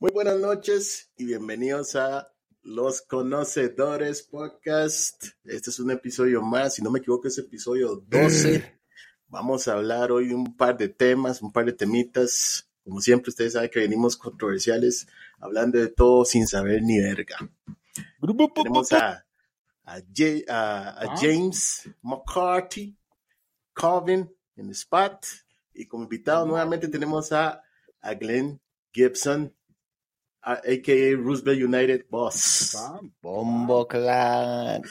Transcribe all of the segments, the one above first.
Muy buenas noches y bienvenidos a Los Conocedores Podcast. Este es un episodio más, si no me equivoco es episodio 12. Vamos a hablar hoy de un par de temas, un par de temitas. Como siempre, ustedes saben que venimos controversiales, hablando de todo sin saber ni verga. Tenemos a, a, Jay- a- a James McCarthy, Calvin en spot. Y como invitado nuevamente tenemos a, a Glenn Gibson, a.k.a. Roosevelt United Boss. Bombo Clan.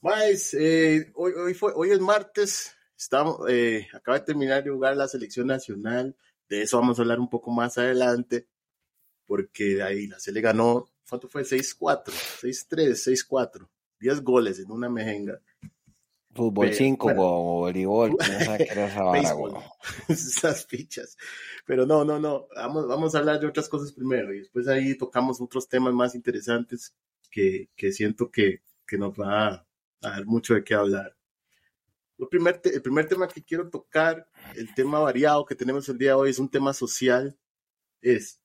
Más, eh, hoy, hoy, fue, hoy es martes, estamos, eh, acaba de terminar de jugar la selección nacional, de eso vamos a hablar un poco más adelante, porque ahí la se le ganó, ¿cuánto fue? 6-4, 6-3, 6-4, 10 goles en una mejenga. Fútbol Ve- 5 bueno. o voleibol. Esas fichas. Pero no, no, no. Vamos, vamos a hablar de otras cosas primero y después ahí tocamos otros temas más interesantes que, que siento que, que nos va a, a dar mucho de qué hablar. Lo primer te- el primer tema que quiero tocar, el tema variado que tenemos el día de hoy, es un tema social. Es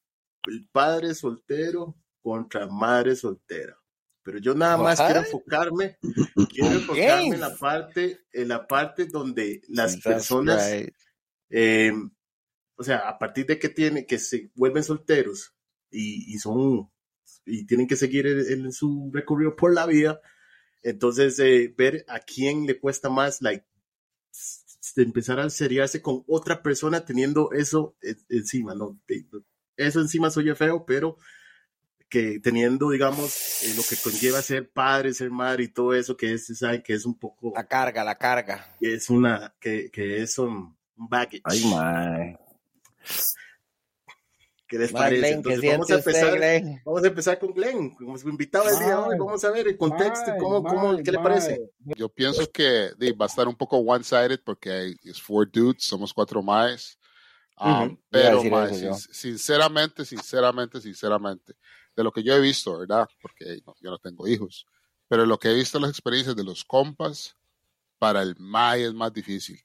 el padre soltero contra madre soltera. Pero yo nada más quiero enfocarme, quiero enfocarme en la parte, en la parte donde las Jesus personas Christ. eh, o sea, a partir de que tienen, que se vuelven solteros y, y son, y tienen que seguir en, en su recorrido por la vida, entonces eh, ver a quién le cuesta más, like, empezar a seriarse con otra persona teniendo eso en- encima, ¿no? Eso encima soy feo, pero que teniendo, digamos, eh, lo que conlleva ser padre, ser madre y todo eso, que es, saben que es un poco, La carga, la carga. es una, que, que es un baggage. Ay, mae. ¿Qué les parece? Glenn, ¿qué Entonces vamos a usted, empezar, Glenn? vamos a empezar con Glenn, como su invitado el día de hoy. Vamos a ver el contexto, cómo, cómo, ¿qué le parece? Yo pienso que va a estar un poco one-sided porque hay, es four dudes, somos cuatro más. Um. Iba a Pero, yo. sin- sinceramente, sinceramente, sinceramente, de lo que yo he visto, ¿verdad? Porque no, yo no tengo hijos, pero lo que he visto en las experiencias de los compas, para el MAI es más difícil.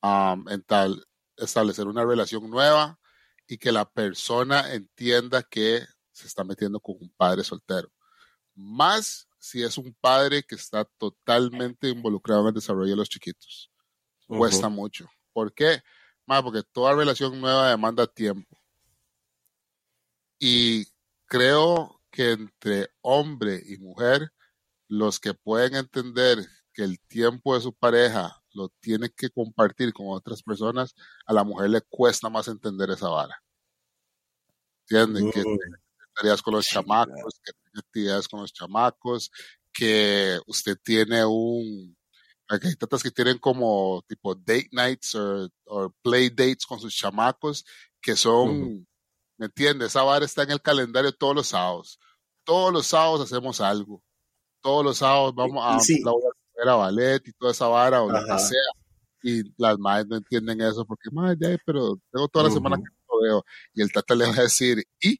Um, en tal, establecer una relación nueva y que la persona entienda que se está metiendo con un padre soltero. Más si es un padre que está totalmente involucrado en el desarrollo de los chiquitos. Cuesta mucho. ¿Por qué? Más porque toda relación nueva demanda tiempo. Y creo que entre hombre y mujer, los que pueden entender que el tiempo de su pareja lo tiene que compartir con otras personas, a la mujer le cuesta más entender esa vara. ¿Entienden? Que Mm. tenga tareas con los Sí, chamacos, que tenga actividades con los chamacos, que usted tiene un... Aquí hay tantas que tienen como tipo date nights o, play dates con sus chamacos, que son. ¿Me entiendes? Esa vara está en el calendario todos los sábados. Todos los sábados hacemos algo. Todos los sábados vamos a, sí. la a ballet y toda esa vara o lo Ajá. que sea. Y las madres no entienden eso porque, madre, pero tengo toda la semana Ujú. que no lo veo. Y el tata le va a decir, ¿y?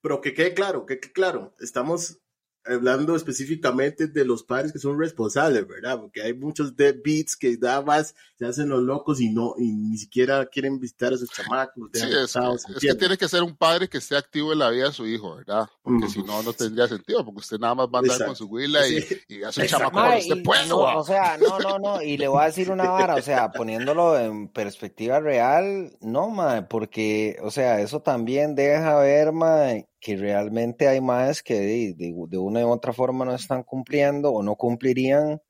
Pero que quede claro, que quede claro, estamos hablando específicamente de los padres que son responsables, ¿verdad? Porque hay muchos deadbeats que nada más se hacen los locos y no, y ni siquiera quieren visitar a sus chamacos, Sí, es, que tiene que ser un padre que esté activo en la vida de su hijo, ¿verdad? Porque si no, no tendría sentido, porque usted nada más va a andar con su huila y, Sí. y a su Exacto. chamaco Mae, usted y pueda, no, o sea, no, no, no, y le voy a decir una vara, o sea, poniéndolo en perspectiva real, no, mae, porque, o sea, eso también deja ver, mae, que realmente hay más que de, de, de una u otra forma no están cumpliendo o no cumplirían,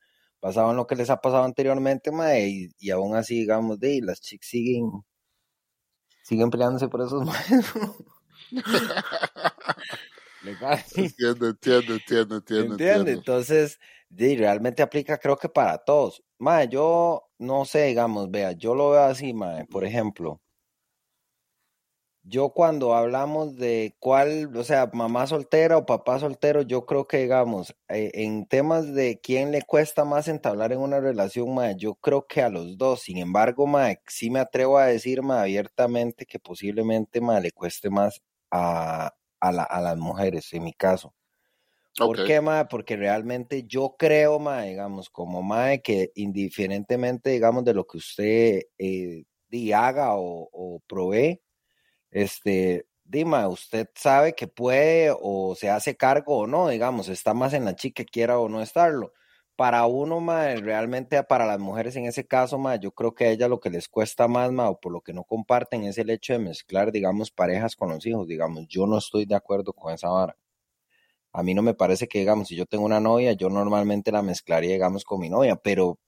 basado en lo que les ha pasado anteriormente, mae, y, y aún así, digamos, de, las chicas siguen, siguen peleándose por esos maes. Entiendo, entiendo, entiendo, entiendo, entiendo. Entonces, sí, realmente aplica creo que para todos. Mae, yo no sé, digamos, vea, yo lo veo así, mae, por ejemplo, yo cuando hablamos de cuál, o sea, mamá soltera o papá soltero, yo creo que, digamos, eh, en temas de quién le cuesta más entablar en una relación, mae, yo creo que a los dos. Sin embargo, mae, sí me atrevo a decir, mae, abiertamente que posiblemente, mae, le cueste más a, a, la- a las mujeres, en mi caso. ¿Por qué, mae? Porque realmente yo creo, mae, digamos, como mae, que indiferentemente, digamos, de lo que usted eh, di, haga o, o provee, este, Dima, usted sabe que puede o se hace cargo o no, digamos, está más en la chica quiera o no estarlo. Para uno, ma, realmente para las mujeres en ese caso, ma, yo creo que a ella lo que les cuesta más, ma, o por lo que no comparten es el hecho de mezclar, digamos, parejas con los hijos, digamos, yo no estoy de acuerdo con esa vara. A mí no me parece que, digamos, si yo tengo una novia, yo normalmente la mezclaría, digamos, con mi novia, pero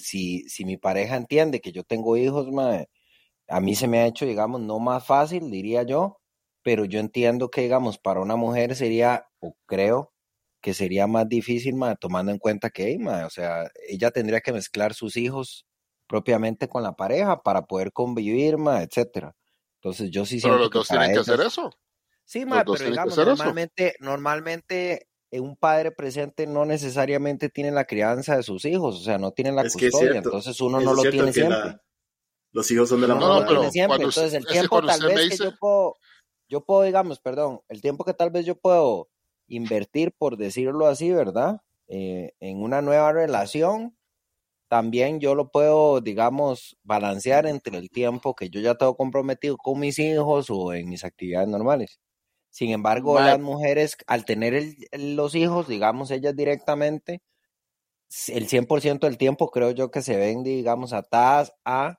si, si mi pareja entiende que yo tengo hijos, ma, a mí se me ha hecho, digamos, no más fácil, diría yo, pero yo entiendo que, digamos, para una mujer sería, o creo que sería más difícil, ma, tomando en cuenta que, ma, o sea, ella tendría que mezclar sus hijos propiamente con la pareja para poder convivir, ma, etcétera. Entonces yo sí Pero siento los que dos tienen que hacer eso. Sí, Los ma, pero digamos, eso. normalmente, normalmente eh, un padre presente no necesariamente tiene la crianza de sus hijos, o sea, no tiene la Es custodia, entonces uno no lo tiene siempre. la- los hijos son de la No, mamá. pero tiene siempre. cuando usted- Entonces, el tiempo tal vez que yo puedo, yo puedo, digamos, perdón, el tiempo que tal vez yo puedo invertir, por decirlo así, ¿verdad? Eh, en una nueva relación, también yo lo puedo, digamos, balancear entre el tiempo que yo ya tengo comprometido con mis hijos o en mis actividades normales. Sin embargo, las mujeres, al tener el- los hijos, digamos, ellas directamente, el 100% del tiempo creo yo que se ven, digamos, atadas a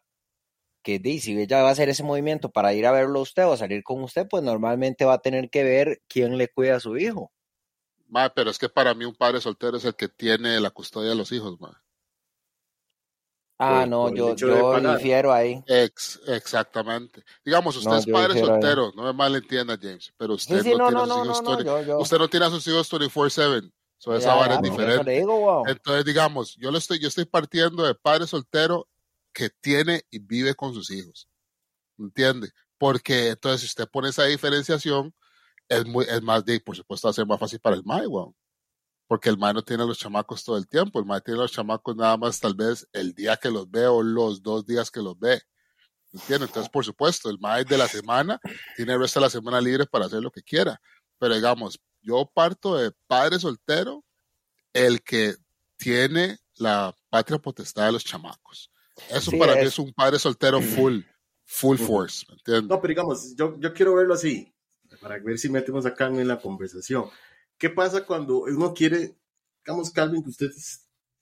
que di, si ella va a hacer ese movimiento para ir a verlo a usted o a salir con usted, pues normalmente va a tener que ver quién le cuida a su hijo. Ma, pero es que para mí un padre soltero es el que tiene la custodia de los hijos, ma. Ah, Por- no, por yo, yo difiero ahí. Ex, exactamente. Digamos, usted No, es padre ahí. soltero, no me malentienda, James, pero usted Sí, sí, no, no, tiene a sus hijos no, no, 20 yo, yo. usted no tiene a sus hijos 24/7. So, esa Ya, vara ya, es por eso le diferente. digo, wow. Entonces, digamos, yo lo estoy, yo estoy partiendo de padre soltero que tiene y vive con sus hijos. ¿Entiende? Porque entonces, si usted pone esa diferenciación, es muy, es más de, por supuesto, va ser más fácil para el MAE. Porque el MAE no tiene los chamacos todo el tiempo. El MAE tiene los chamacos nada más tal vez el día que los ve o los dos días que los ve. ¿Entiende? Entonces, por supuesto, el MAE de la semana tiene el resto de la semana libre para hacer lo que quiera. Pero digamos, yo parto de padre soltero, el que tiene la patria potestad de los chamacos. Eso Sí, para mí es- un padre soltero full, full force. No, pero digamos, yo, yo quiero verlo así, para ver si metemos acá en la conversación. ¿Qué pasa cuando uno quiere, digamos, Calvin, que usted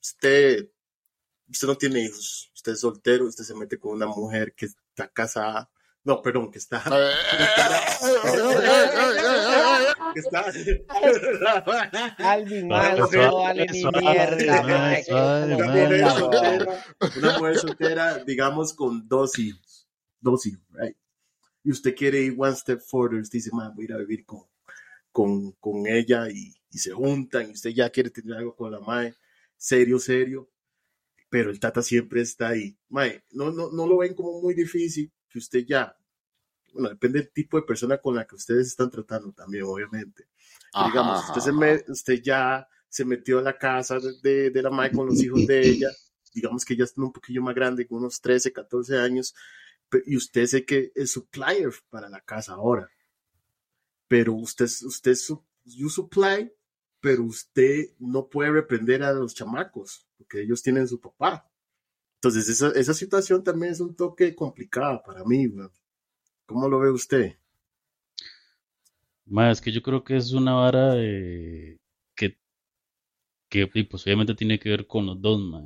esté, usted no tiene hijos, usted es soltero, usted se mete con una mujer que está casada, no, perdón, que está, Eh, que está, Alvin, ni suave, mierda, una mujer soltera, una mujer soltera, digamos, con dos hijos, dos hijos, right? Y usted quiere ir one step further, usted dice, man, voy a ir a vivir con, con, con ella y, y se juntan, y usted ya quiere tener algo con la mae, serio, serio, pero el tata siempre está ahí. Mae, no, no, no lo ven como muy difícil que usted ya, bueno, depende del tipo de persona con la que ustedes están tratando también, obviamente. Ajá, digamos, usted, se me- usted ya se metió a la casa de, de, la madre con los hijos de ella, digamos que ya están un poquillo más grande, con unos 13, 14 años, y usted sé que es supplier para la casa ahora, pero usted, usted es su- you supply, pero usted no puede reprender a los chamacos, porque ellos tienen su papá. Entonces, esa, esa situación también es un toque complicada para mí. ¿Cómo lo ve usted? Ma, es que yo creo que es una vara de- que, que pues, obviamente tiene que ver con los dos, ma.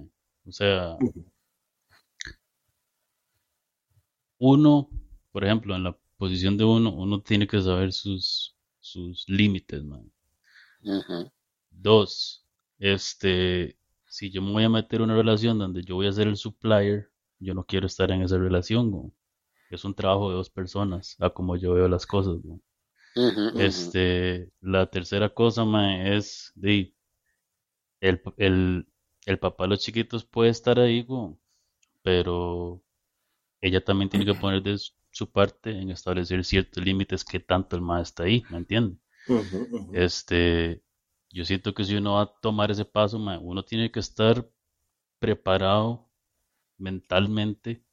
O sea, uno, por ejemplo, en la posición de uno, uno tiene que saber sus, sus límites, ma. Ujú. Dos, este, si yo me voy a meter en una relación donde yo voy a ser el supplier, yo no quiero estar en esa relación, güey. Es un trabajo de dos personas, a como yo veo las cosas, güey. Este, la tercera cosa, mae, es de el, el, el papá de los chiquitos puede estar ahí, güey, pero ella también tiene que poner de su- su parte en establecer ciertos límites que tanto el mae está ahí, ¿me entiende? Ujú, ujú. Este, yo siento que si uno va a tomar ese paso, uno tiene que estar preparado mentalmente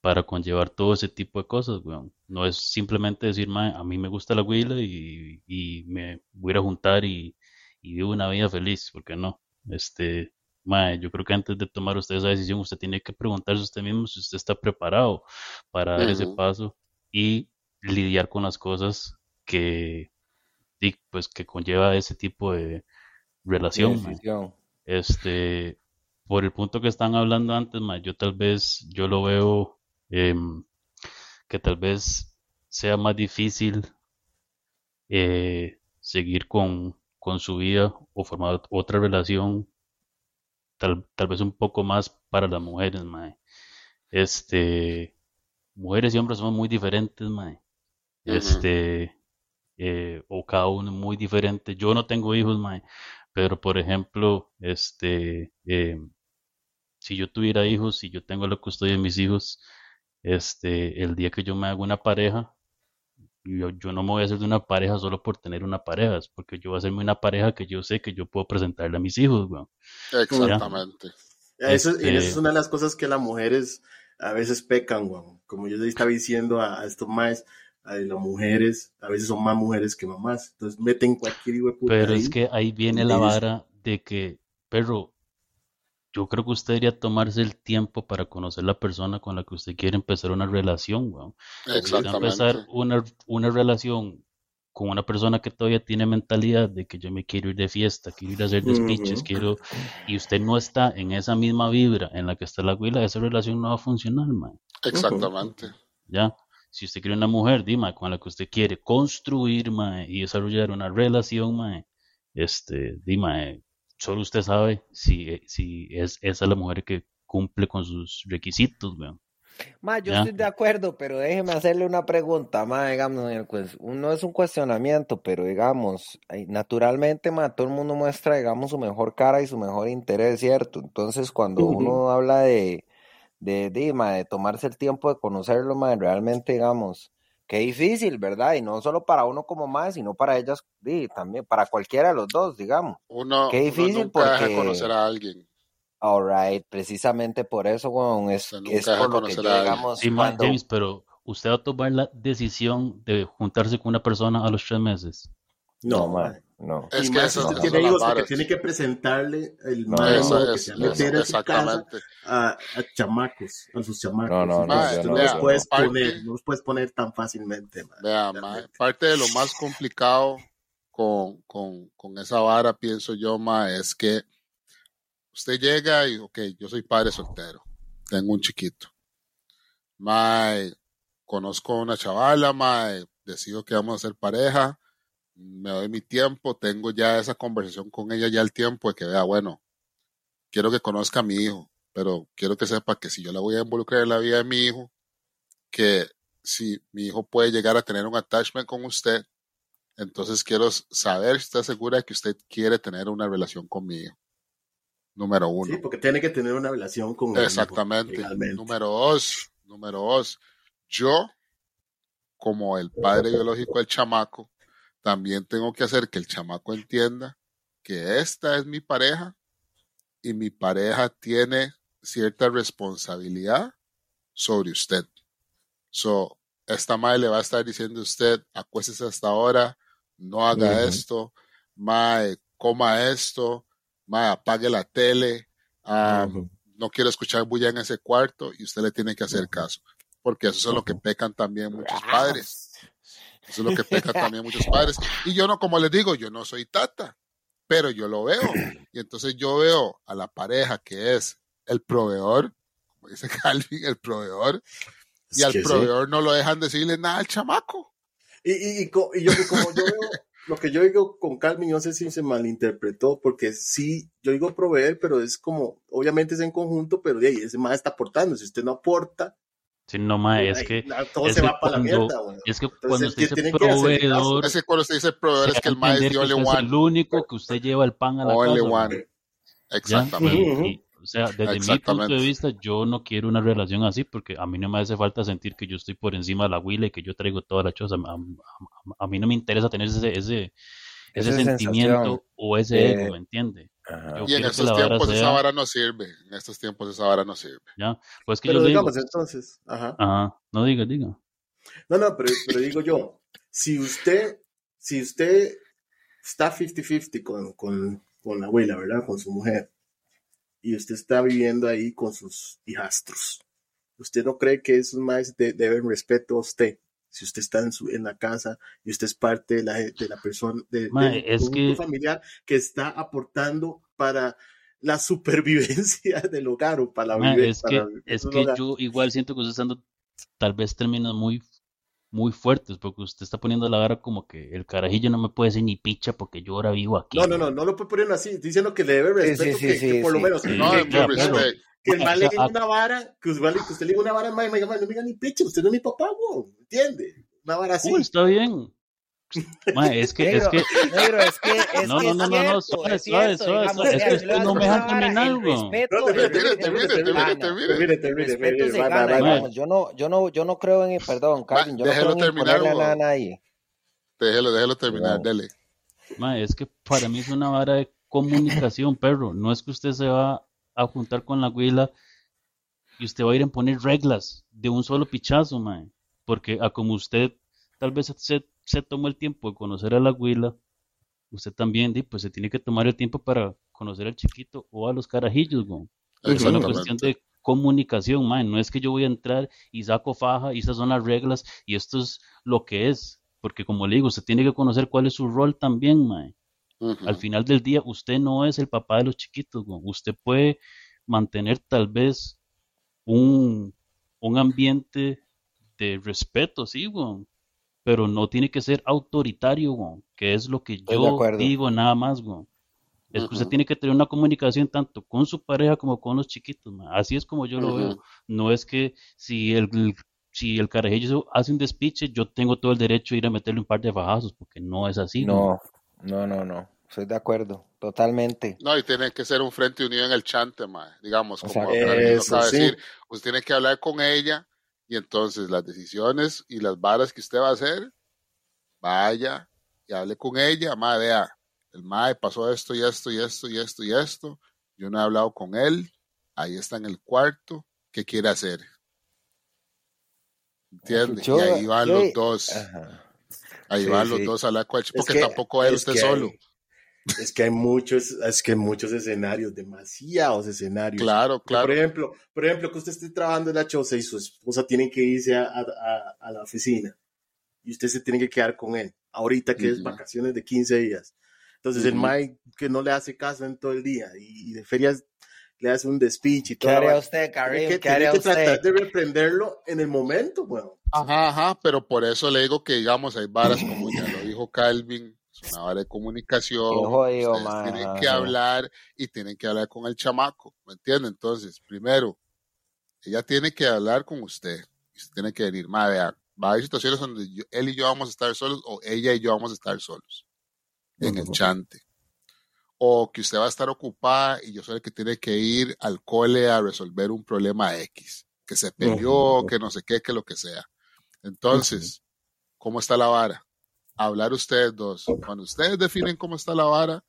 para conllevar todo ese tipo de cosas, weón. No es simplemente decir, mae, a mí me gusta la huila y, y me voy a ir a juntar y, y vivo una vida feliz, porque no. Este, mae, yo creo que antes de tomar usted esa decisión, usted tiene que preguntarse a usted mismo si usted está preparado para dar ese paso y lidiar con las cosas que, pues, que conlleva ese tipo de relación. Este, por el punto que están hablando antes, yo tal vez, yo lo veo em, que tal vez sea más difícil eh, seguir con, con, su vida o formar otra relación, tal, tal vez un poco más para las mujeres, Este, mujeres y hombres somos muy diferentes, mae. Este, eh, o cada uno muy diferente. Yo no tengo hijos, mae, pero por ejemplo, este, eh, si yo tuviera hijos, si yo tengo la custodia de mis hijos, este, el día que yo me hago una pareja, yo, yo no me voy a hacer de una pareja solo por tener una pareja, es porque yo voy a hacerme una pareja que yo sé que yo puedo presentarle a mis hijos, Exactamente. Eso, y eso es una de las cosas que las mujeres a veces pecan, Como yo le estaba diciendo a, estos más, a las mujeres, a veces son más mujeres que mamás. Entonces meten cualquier hijo de puta Pero es que ahí viene la vara de que, perro, yo creo que usted debería tomarse el tiempo para conocer la persona con la que usted quiere empezar una relación, weón. Exactamente. empezar una, una relación con una persona que todavía tiene mentalidad de que yo me quiero ir de fiesta, quiero ir a hacer despiches, quiero, y usted no está en esa misma vibra en la que está la huila, esa relación no va a funcionar, man. Exactamente. Ya, si usted quiere una mujer, dime, con la que usted quiere construir, man, y desarrollar una relación, man, este, dime, solo usted sabe si, si es esa la mujer que cumple con sus requisitos, weón. Ma, yo estoy de acuerdo, pero déjeme hacerle una pregunta, ma, digamos, no es un cuestionamiento, pero digamos, naturalmente, ma, todo el mundo muestra, digamos, su mejor cara y su mejor interés, ¿cierto? Entonces, cuando uno habla de, de, de, de tomarse el tiempo de conocerlo, ma, realmente, digamos, qué difícil, ¿verdad? Y no solo para uno como más, sino para ellas, y también para cualquiera de los dos, digamos. Uno, qué difícil porque... conocer a alguien. Alright, precisamente por eso, weón, es, es por lo que llegamos. Sí, James, pero ¿usted va a tomar la decisión de juntarse con una persona a los tres meses? No, man, no. Es que eso, tiene hijos que tiene que presentarle el no, eso, que se meter a su casa a, a, chamacos, a sus chamacos. No, no, no. no, no, los puedes poner, no los puedes poner tan fácilmente. Vea, parte de lo más complicado con, con, con esa vara, pienso yo, ma, es que Usted llega y, ok, yo soy padre soltero, tengo un chiquito. Mae, conozco a una chavala, mae, decido que vamos a ser pareja, me doy mi tiempo, tengo ya esa conversación con ella ya el tiempo de que vea, bueno, quiero que conozca a mi hijo, pero quiero que sepa que si yo la voy a involucrar en la vida de mi hijo, que si mi hijo puede llegar a tener un attachment con usted, entonces quiero saber si está segura de que usted quiere tener una relación con mi hijo número uno. Sí, porque tiene que tener una relación con Exactamente. número dos, número dos. Yo, como el padre biológico del chamaco, también tengo que hacer que el chamaco entienda que esta es mi pareja y mi pareja tiene cierta responsabilidad sobre usted. So, esta madre le va a estar diciendo a usted, acuéstese hasta ahora, no haga esto, mae, coma esto, apague la tele, no quiero escuchar bulla en ese cuarto y usted le tiene que hacer caso, porque eso es lo que pecan también muchos padres. Eso es lo que pecan también muchos padres. Y yo no, como les digo, yo no soy tata, pero yo lo veo. Y entonces yo veo a la pareja que es el proveedor, como dice Calvin, el proveedor, y al proveedor no lo dejan decirle nada al chamaco. Y, y, y, yo, como yo veo lo que yo digo con Calvin, no sé si se malinterpretó, porque sí, yo digo proveer, pero es como, obviamente es en conjunto, pero de ahí ese más está aportando. Si usted no aporta, Sí, no, ma, es que. Todo se va para la mierda, güey. Es que cuando usted dice proveedor. Es que cuando usted dice proveedor es que el ma es de One. Es el único que usted lleva el pan a la Ole casa. One. Exactamente. O sea, desde mi punto de vista, yo no quiero una relación así porque a mí no me hace falta sentir que yo estoy por encima de la huila y que yo traigo toda la choza. A, mí no me interesa tener ese, ese, ese sentimiento o ese ego, ¿me entiende? Y en estos tiempos esa vara no sirve. En estos tiempos esa vara no sirve. Ya, pues que pero yo digamos digo, entonces, ajá. Ajá, no diga, diga. No, no, pero, pero digo yo, si usted, si usted está 50-50 con, con, con la abuela, ¿verdad? Con su mujer y usted está viviendo ahí con sus hijastros. ¿Usted no cree que esos más deben respeto a usted si usted está en, su, en la casa y usted es parte de la, de la persona, de, es conjunto que- familiar que está aportando para la supervivencia del hogar o para la Ma, vive- es para que, es que hogar. yo igual siento que usted está dando tal vez términos muy, muy fuertes, porque usted está poniendo la vara como que el carajillo no me puede decir ni picha porque yo ahora vivo aquí. No, no, no, no lo puede poner así. Diciendo que le debe Sí, respeto, sí, que, sí, que sí, por lo menos Sí, No, que, es que- respect. el mal le diga una vara, que usted, que usted le diga una vara, mae, mae, mae, no me diga ni picha, usted no es mi papá, weón, ¿entiende? Una vara así. Está bien. Ma, es que, es que, negro, es que es No, que no, es no, no, no, suave, es suave, cierto, suave, digamos, suave, es que no me dejan terminar, respeto, No, termine, termine, termine, yo no, yo no, yo no creo en, perdón, Calvin, yo no creo en nada a nadie. Déjelo, déjelo terminar, dele. Ma, es que para mí es una vara de comunicación, perro. No es que usted se va a juntar con la huila y usted va a ir a imponer reglas de un solo pichazo, ma. Porque a como usted tal vez se, se tomó el tiempo de conocer a la huila, usted también pues se tiene que tomar el tiempo para conocer al chiquito o a los carajillos, güey. Es una cuestión de comunicación, man. No es que yo voy a entrar y saco faja y estas son las reglas y esto es lo que es. Porque como le digo, usted tiene que conocer cuál es su rol también, man. Al final del día, usted no es el papá de los chiquitos, güey. Usted puede mantener tal vez un, un ambiente de respeto, sí, güey. Pero no tiene que ser autoritario, güey. Que es lo que yo digo nada más, güey. Es que usted tiene que tener una comunicación tanto con su pareja como con los chiquitos, ma. Así es como yo lo veo. No es que si el, el- si el carajillo hace un despiche, yo tengo todo el derecho de ir a meterle un par de fajazos, porque no es así, güey. No, no, no, no. Estoy de acuerdo, totalmente. No, y tiene que ser un frente unido en el chante, mae. Digamos, como Eso, acaba de sí. decir, usted tiene que hablar con ella y entonces las decisiones y las varas que usted va a hacer, vaya y hable con ella, mae, vea, el mae pasó esto y esto y esto y esto y esto, yo no he hablado con él, ahí está en el cuarto, ¿qué quiere hacer? ¿Entiende? Yo- y ahí van los dos, Ajá. ahí sí, van los sí. dos a él, Es porque que- tampoco es es usted que solo. hay- Es que hay muchos, es que hay muchos escenarios, demasiados escenarios. Claro, Que, Por claro. ejemplo, por ejemplo, que usted esté trabajando en la choza y su esposa tiene que irse a, a- a- a la oficina y usted se tiene que quedar con él, ahorita que es vacaciones de 15 días. Entonces el. Mike que no le hace caso en todo el día y, y de ferias le hace un despiche y ¿Qué todo. haría usted, Karim? que, ¿Qué haría tiene que tratar usted? de reprenderlo en el momento, bueno. Ajá, ajá, pero por eso le digo que, digamos, hay varas como ya lo dijo Calvin, es una vara de comunicación, Qué jodido, ustedes man, tienen que hablar y tienen que hablar con el chamaco, ¿me entiende? Entonces, primero, ella tiene que hablar con usted, y usted tiene que venir, madre, va a haber situaciones donde yo- él y yo vamos a estar solos o ella y yo vamos a estar solos en el chante. O que usted va a estar ocupada y yo soy el que tiene que ir al cole a resolver un problema X, que se peleó, que no sé qué, que lo que sea. Entonces, ¿cómo está la vara? Hablar ustedes dos. Cuando ustedes definen cómo está la vara,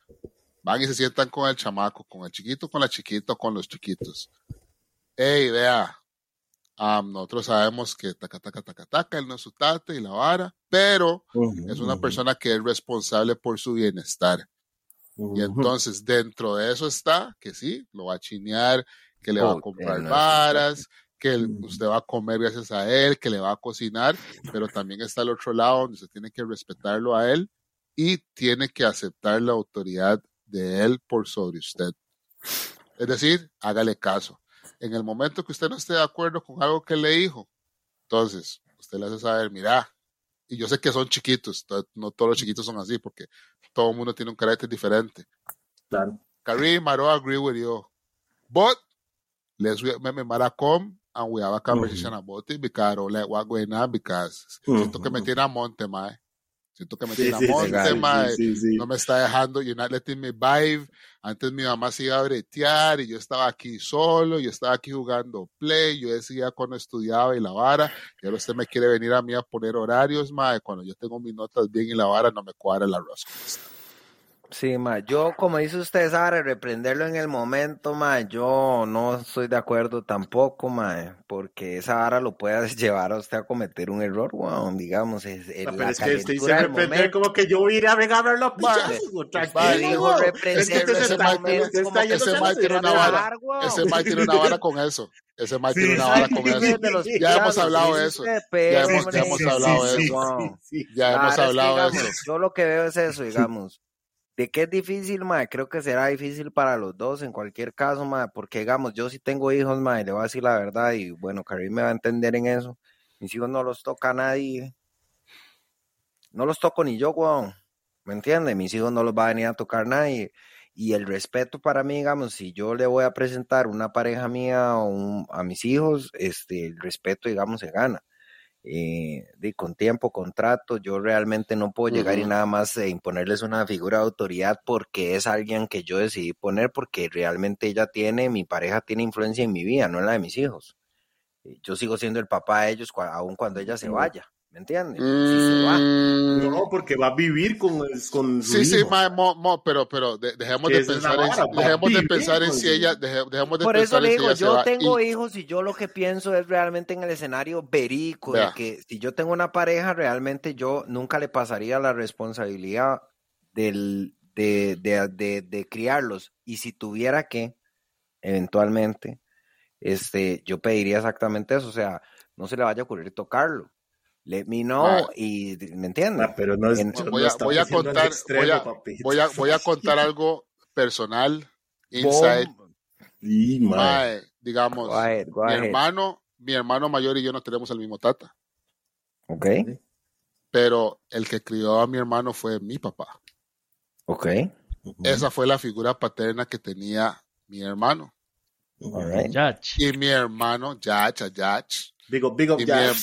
van y se sientan con el chamaco, con el chiquito, con la chiquita, o con los chiquitos. Hey, vea, am, nosotros sabemos que taca, taca, taca, taca, él no es su tate y la vara, pero es una persona que es responsable por su bienestar. Y entonces dentro de eso está que sí, lo va a chinear, que le va a comprar varas, que el- usted va a comer gracias a él, que le va a cocinar, pero también está el otro lado donde usted tiene que respetarlo a él y tiene que aceptar la autoridad de él por sobre usted. Es decir, hágale caso. En el momento que usted no esté de acuerdo con algo que le dijo, entonces usted le hace saber, mira, y yo sé que son chiquitos, to- no todos los chiquitos son así, porque todo el mundo tiene un carácter diferente. Claro. Kareem, I don't agree with you. But let's we- me, me mara come and we have a conversation about it because I don't like what going on because siento que me Ujú. tiene a monte, mae. Siento que me Sí, tiene sí, a monte, mae. sí. No me está dejando, you're not letting me vibe. Antes mi mamá se iba a bretear y yo estaba aquí solo, yo estaba aquí jugando play, yo decía cuando estudiaba y la vara, y ahora usted me quiere venir a mí a poner horarios, mae, cuando yo tengo mis notas bien y la vara no me cuadra el arroz. Sí, ma, yo como dice usted, Sara, reprenderlo en el momento, ma, yo no estoy de acuerdo tampoco, ma, porque esa vara lo puede llevar a usted a cometer un error, weón, digamos. Es, es No, la pero es que usted dice reprender momento. como que yo voy a ir a vengar a los pichazos, tranquilo, reprenderlo ese la tiene una vara. Ese Mike tiene una vara con eso. Ese Mike Sí, tiene una sí, vara con eso. Ya hemos hablado de eso. Ya hemos, hablado de eso. Wow. Ya hemos hablado de eso. yo lo que veo es eso, digamos, de que es difícil, ma, creo que será difícil para los dos en cualquier caso, ma, porque digamos, yo sí tengo hijos, ma, y le voy a decir la verdad, y bueno, Karim me va a entender en eso, mis hijos no los toca a nadie, no los toco ni yo, weón, ¿me entiende? Mis hijos no los va a venir a tocar nadie, y el respeto para mí, digamos, si yo le voy a presentar una pareja mía o a mis hijos, este, el respeto, digamos, se gana eh, de, con tiempo, contrato, yo realmente no puedo llegar y nada más eh, imponerles una figura de autoridad porque es alguien que yo decidí poner porque realmente ella tiene, mi pareja tiene influencia en mi vida, no en la de mis hijos. Eh, Yo sigo siendo el papá de ellos cua- aun cuando ella se vaya, ¿me entiendes? Va. Mm, No, porque va a vivir con, con su Sí, sí, mae, mo, mo, pero, pero de- dejemos de pensar en, vara, dejemos de pensar en si ella, deje- dejemos de Por eso pensar le si digo, yo tengo Y- hijos y yo lo que pienso es realmente en el escenario verico, de que si yo tengo una pareja, realmente yo nunca le pasaría la responsabilidad del, de, de, de, de criarlos. Y si tuviera que, eventualmente, este, yo pediría exactamente eso, o sea, no se le vaya a ocurrir tocarlo. Let me know Mae. y, ¿me entiende? Ah, pero no es, En- Voy a, voy a contar, extremo, voy a, voy a, voy a contar algo personal, inside. Sí, mae. digamos, Go ahead, go mi hermano, mi hermano mayor y yo no tenemos el mismo tata, Ok, pero el que crió a mi hermano fue mi papá. ok. Esa fue la figura paterna que tenía mi hermano. Alright. Yach. Y mi hermano, Yach, Yach, Big up, big up, Y ya. mi-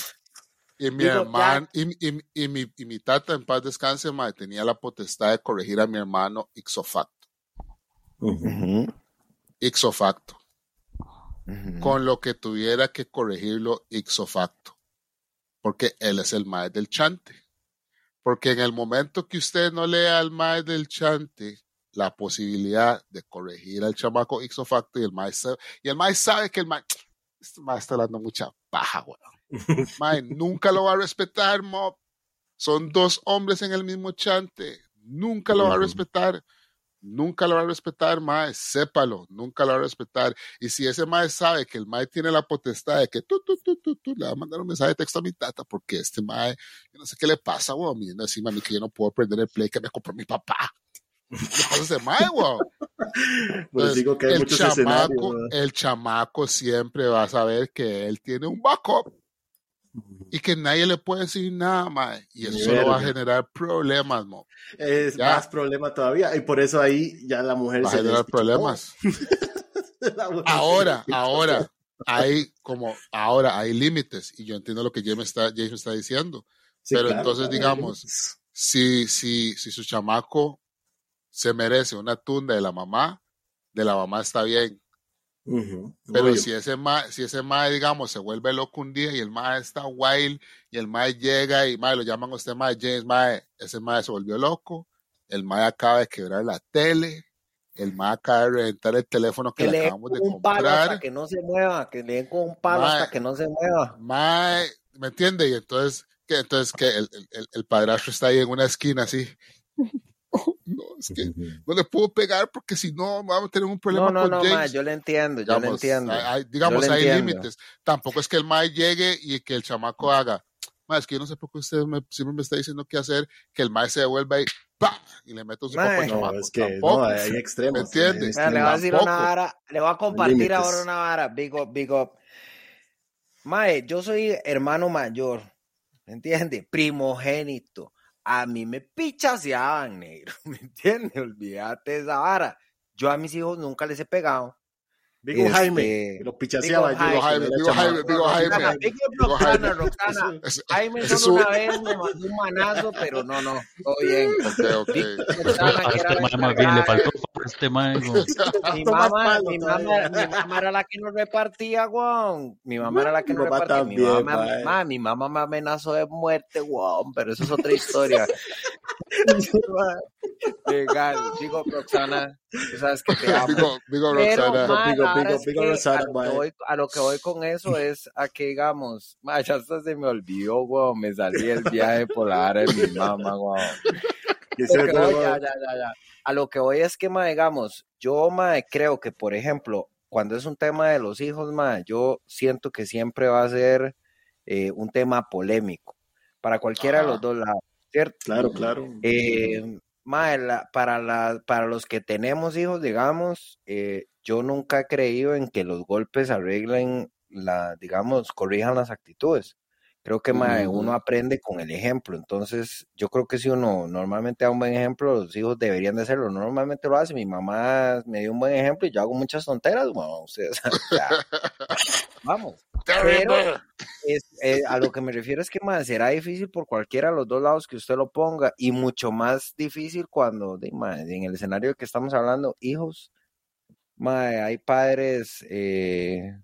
y mi Digo, hermano, y, y- y mi, y mi tata en paz descanse, mae, tenía la potestad de corregir a mi hermano ixo facto. Ujú. Ujú, Ixo facto. ujú. con lo que tuviera que corregirlo ixo facto, porque él es el maestro del chante. Porque en el momento que usted no lea al maestro del chante, la posibilidad de corregir al chamaco ixo facto y el maestro, y el maestro sabe que el maestro, este maestro está dando mucha paja, weón. Mae, nunca lo va a respetar, mob. Son dos hombres en el mismo chante. Nunca lo va a respetar. Nunca lo va a respetar, mae. Sépalo. Nunca lo va a respetar. Y si ese mae sabe que el mae tiene la potestad de que tú, tú, tú, tú, tú, le va a mandar un mensaje de texto a mi tata, porque este mae, yo no sé qué le pasa, weón. Encima a mí que yo no puedo prender el play que me compró mi papá. ¿Qué pasa ese mae, weón? Pues digo que hay el muchos chamaco, el chamaco siempre va a saber que él tiene un backup y que nadie le puede decir nada, mae. Y eso va a generar problemas, mo. Es Ya. más problema todavía. Y por eso ahí ya la mujer Va a generar problemas. Ahora, ahora, hay como, ahora hay límites. Y yo entiendo lo que James está, James está diciendo. Sí, pero claro, entonces, claro. digamos, Si, si, si su chamaco se merece una tunda de la mamá, de la mamá está bien. Ujú. Pero Obvio. si ese mae, si ese mae, digamos, se vuelve loco un día y el mae está wild y el mae llega y mae lo llaman a usted mae James, mae, ese mae se volvió loco, el mae acaba de quebrar la tele, el mae acaba de reventar el teléfono que, Que le le acabamos de con un palo hasta comprar, que no se mueva, que le den con un palo Mae. hasta que no se mueva. mae, ¿me entiende? Y entonces, que entonces que el, el- el- el padrastro está ahí en una esquina así. No, es que no le puedo pegar porque si no vamos a tener un problema No, no, con no, James. ma, yo le entiendo, yo le digamos, entiendo. hay- digamos, le hay entiendo. límites. Tampoco es que el mae llegue y que el chamaco haga. Mae, es que yo no sé por qué usted me, siempre me está diciendo qué hacer, que el mae se devuelva y ¡pa! y le sopapo al Mae. No, es que Tampoco. no, hay extremos. ¿Me entiende? hay Mira, le voy a decir tampoco. una vara, le voy a compartir límites. ahora una vara, big up, big up. Mae, yo soy hermano mayor, ¿me entiende? Primogénito. A mí me pichaseaban, negro, ¿me entiende? Olvídate de esa vara. Yo a mis hijos nunca les he pegado. Digo Este, Jaime, que lo pichaseaba digo Jaime, digo Jaime, digo Jaime. Digo Jaime. Roxana. Ese- Jaime solo un- una vez me mandó un manazo, pero no, no, todo bien. Ok, ok. Este más bien le faltó este mi mamá, mi mamá, mi mamá era la que nos repartía, weón. Mi mamá era la que nos repartía. Mi mamá, ma, mi mamá me amenazó de muerte, weón, pero eso es otra historia. Legal, digo Roxana, tú sabes que te amo. Digo, digo Roxana. ma, Roxana, a, lo voy, a lo que voy con eso es a que digamos, ma, ya hasta se me olvidó, weón, me salí el viaje por la vara de mi mamá, weón. Lo que voy, ya, ya. A lo que voy es que, ma, digamos, yo, ma, creo que, por ejemplo, cuando es un tema de los hijos, ma, yo siento que siempre va a ser eh, un tema polémico para cualquiera de los dos lados, ¿cierto? Claro, claro. Eh, ma, la- para, la, para los que tenemos hijos, digamos, eh, yo nunca he creído en que los golpes arreglen la, digamos, corrijan las actitudes. Creo que uno aprende con el ejemplo. Entonces, yo creo que si uno normalmente da un buen ejemplo, los hijos deberían de hacerlo. Normalmente lo hace. Mi mamá me dio un buen ejemplo y yo hago muchas tonteras. Bueno, ustedes, ya, vamos. Pero es- a lo que me refiero es que será difícil por cualquiera de los dos lados que usted lo ponga y mucho más difícil cuando ma, en el escenario que estamos hablando, hijos, hay padres eh,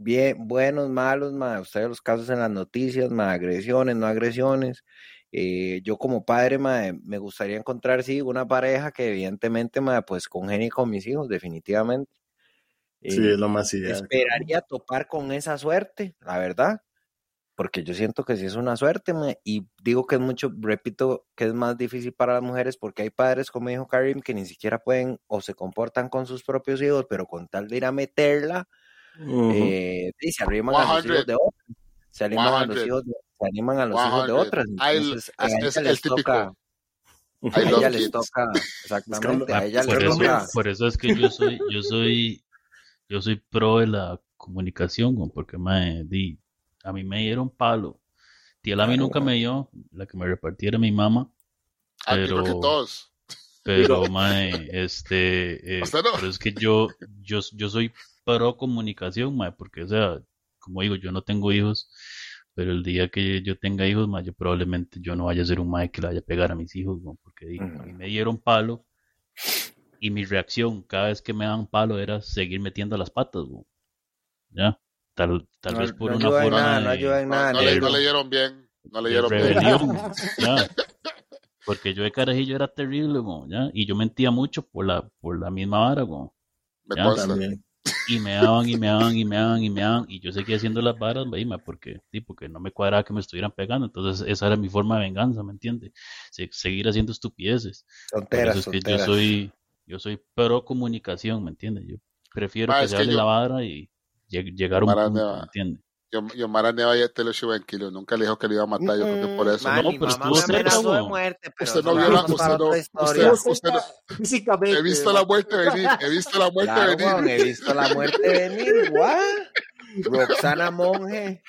bien buenos, malos, ma, usted ve los casos en las noticias, ma, agresiones, no agresiones. Eh, yo como padre ma, me gustaría encontrar sí una pareja que evidentemente ma, pues congenie con mis hijos definitivamente. Sí, Eh, es lo más ideal. esperaría topar con esa suerte, la verdad, porque yo siento que sí es una suerte, y digo que es mucho, repito, que es más difícil para las mujeres porque hay padres, como dijo Karim, que ni siquiera pueden o se comportan con sus propios hijos, pero con tal de ir a meterla, Ujú. eh, y se arriman a los 100. hijos de otras, se animan a los 100. hijos de, se animan a los hijos de 100. otras, entonces a es- es el les típico. toca, a love ellas les kids. toca, exactamente, a Ah, ellas por les eso, toca, por eso es que yo soy, yo soy, yo soy pro de la comunicación, porque mae, di, a mí me dieron palo. Tía a mí Claro, nunca me dio, la que me repartiera mi mamá, Ah, que pero, todos. pero mae, este, eh, ¿Usted no? pero es que yo, yo, yo soy pro comunicación, mae, porque o sea, como digo, yo no tengo hijos, pero el día que yo tenga hijos, mae, yo probablemente yo no vaya a ser un mae que le vaya a pegar a mis hijos, güey, porque di, a mí me dieron palo y mi reacción cada vez que me daban palo era seguir metiendo las patas. ¿Ya? Tal, tal no, vez por no una forma nada, no ayuda en nada, no le, no leyeron bien. No leyeron bien. rebelión, ¿ya? Porque yo de carajillo era terrible, ¿ya? Y yo mentía mucho por la, por la misma vara. Me Ya. consta. También. Y me daban, y me daban, y me daban, y me daban. Y yo seguía haciendo las varas, güey, ma, porque, sí, porque no me cuadraba que me estuvieran pegando. Entonces, esa era mi forma de venganza, ¿me entiendes? seguir haciendo estupideces. Tonteras, eso es que yo soy, yo soy pro comunicación, ¿me entiendes? Yo prefiero que es se hable yo- la vara y lleg- llegar a un punto. ¿me entiendes? Yo, yo Mara Neva ya te lo llevo en kilo. Nunca le dijo que le iba a matar. Yo creo que por eso. Ma, no, pero estuvo cerca, amenazó de weón. muerte, pero Usted no vio la- usted no- usted- usted no- Físicamente. He visto la muerte venir. He visto la muerte Claro, venir. weón, he visto la muerte venir, ¿what? Roxana Monge.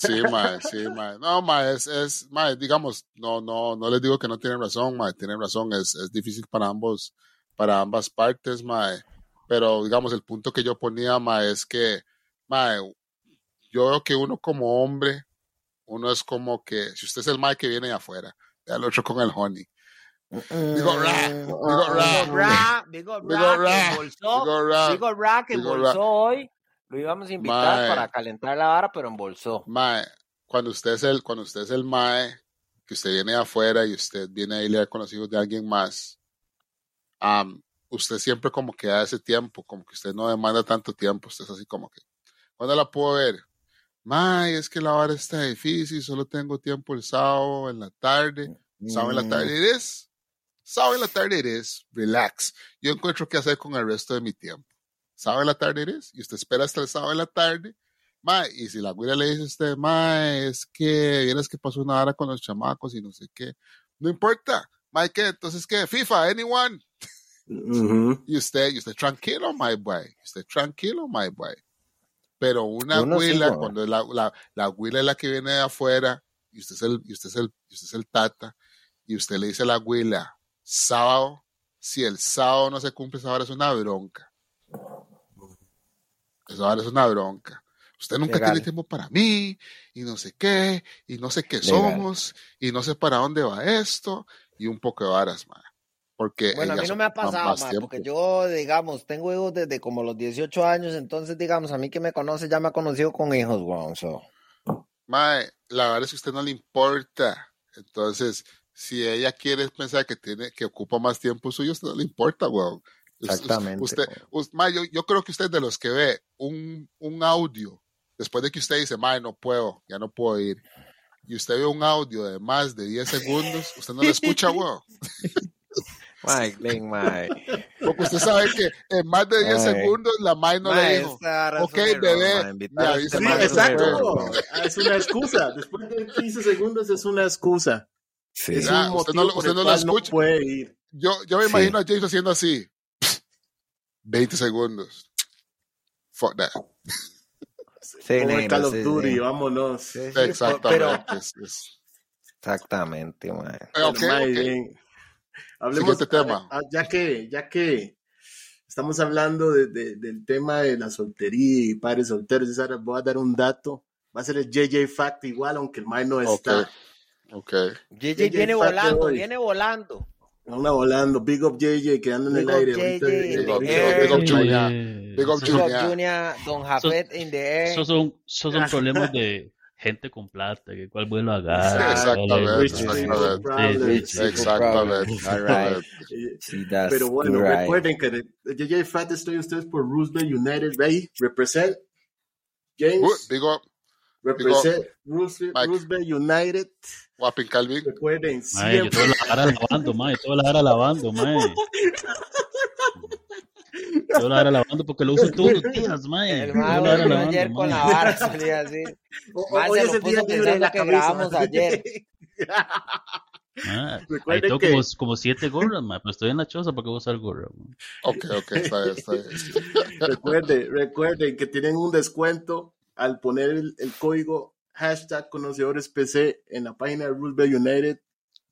Sí, mae, sí, mae. No, mae, es, es, mae, digamos, no, no, no les digo que no tienen razón, mae, tienen razón, es, es difícil para ambos, para ambas partes, mae. Pero, digamos, el punto que yo ponía, mae, es que, mae, yo veo que uno como hombre, uno es como que, si usted es el mae que viene de afuera, ve al otro con el honey. Digo, ra, digo, ra. Digo, ra, digo, ra, ra, que embolsó. digo, ra, Digo, ra, que embolsó hoy. Lo íbamos a invitar Mae. para calentar la vara, pero embolsó. Mae, cuando usted es el, cuando usted es el mae, que usted viene de afuera y usted viene a ir con los hijos de alguien más, am, usted siempre como que da ese tiempo, como que usted no demanda tanto tiempo, usted es así como que, ¿cuándo la puedo ver? Mae, es que la hora está difícil, solo tengo tiempo el sábado en la tarde. Sábado en la Mm, tarde it is. Sábado en la tarde is. Relax. Yo encuentro qué hacer con el resto de mi tiempo. Sábado en la tarde is. Y usted espera hasta el sábado en la tarde. Mae, y si la güera le dice a usted, mae, es que vienes que pasó una hora con los chamacos y no sé qué. No importa. Mae, ¿qué? Entonces, ¿qué? FIFA, anyone. Ujú. Y usted, y usted tranquilo, my boy. Usted tranquilo, my boy. Pero una Uno sí, weón. cuando la, la, la güila es la que viene de afuera, y usted es el, y usted es el, y usted es el tata, y usted le dice a la güila, sábado, si el sábado no se cumple, esa hora es una bronca. Esa hora es una bronca. Usted nunca Legal. tiene tiempo para mí, y no sé qué, y no sé qué Legal. somos, y no sé para dónde va esto, y un poco de varas, man. Porque Bueno, a mí no me ha pasado, más ma, porque yo, digamos, tengo hijos desde como los 18 años, entonces, digamos, a mí que me conoce ya me ha conocido con hijos, weón. so. Mae, la verdad es que a usted no le importa. Entonces, si ella quiere pensar que tiene que ocupa más tiempo suyo, a usted no le importa, weón. Exactamente. Usted, usted ma, yo, yo, creo que usted es de los que ve un, un audio después de que usted dice, ma, no puedo, ya no puedo ir. Y usted ve un audio de más de 10 segundos, usted no lo escucha, weón. Mike, Link, Mike. Porque usted sabe que en más de 10 Ay. segundos la Mae no le dijo. Ok, bebé, ya Sí, Este man exacto. error, Es una excusa. Después de 15 segundos es una excusa. Sí. Es un usted no usted no cual escucha. puede ir. Yo, yo me Sí. imagino a James haciendo así. 20 segundos. Fuck that. Sí, nena, Call of sí, Duty, sí. vámonos. Exactamente. Pero, exactamente, mae. Eh, ok, Hablemos Siguiente tema. ah, Ya que, ya que estamos hablando de- de- del tema de la soltería y padres solteros, hora voy a dar un dato. Va a ser el JJ Fact igual, aunque el Mae no está. Ok. JJ JJ viene Fact de volando, hoy. viene volando. Anda volando. Big up JJ, quedando en el aire. Big up, Junior. Big up, Junior. Don Jafet in the air. Esos son problemas de gente con plata, que cuál vuelo agarra. Exactamente, Rich exactamente. Exactamente. Sí, Pero bueno, right. recuerden que JJ Fat estoy ustedes por Roosevelt United Bay. Represent James. Uh, Digo, represent Roosevelt, Mike. Roosevelt United. Guapin Calvin. Recuerden, Mae, yo siempre. toda la hora lavando, mae, toda la hora lavando, mae. Toda la hora lavando porque lo uso todos los días, mae. El lavando, ayer con la vara, decir. O- Mae, hoy se es lo el día puso libre de la pensando que grabamos ayer. Ah, ahí Recuerden tengo que- como, como siete gorras, mae, pero estoy en la choza para que usar gorra. mae. Ok, ok, está bien, está bien. recuerden, recuerden que tienen un descuento al poner el, el código hashtag conocedores PC en la página de Roosevelt United.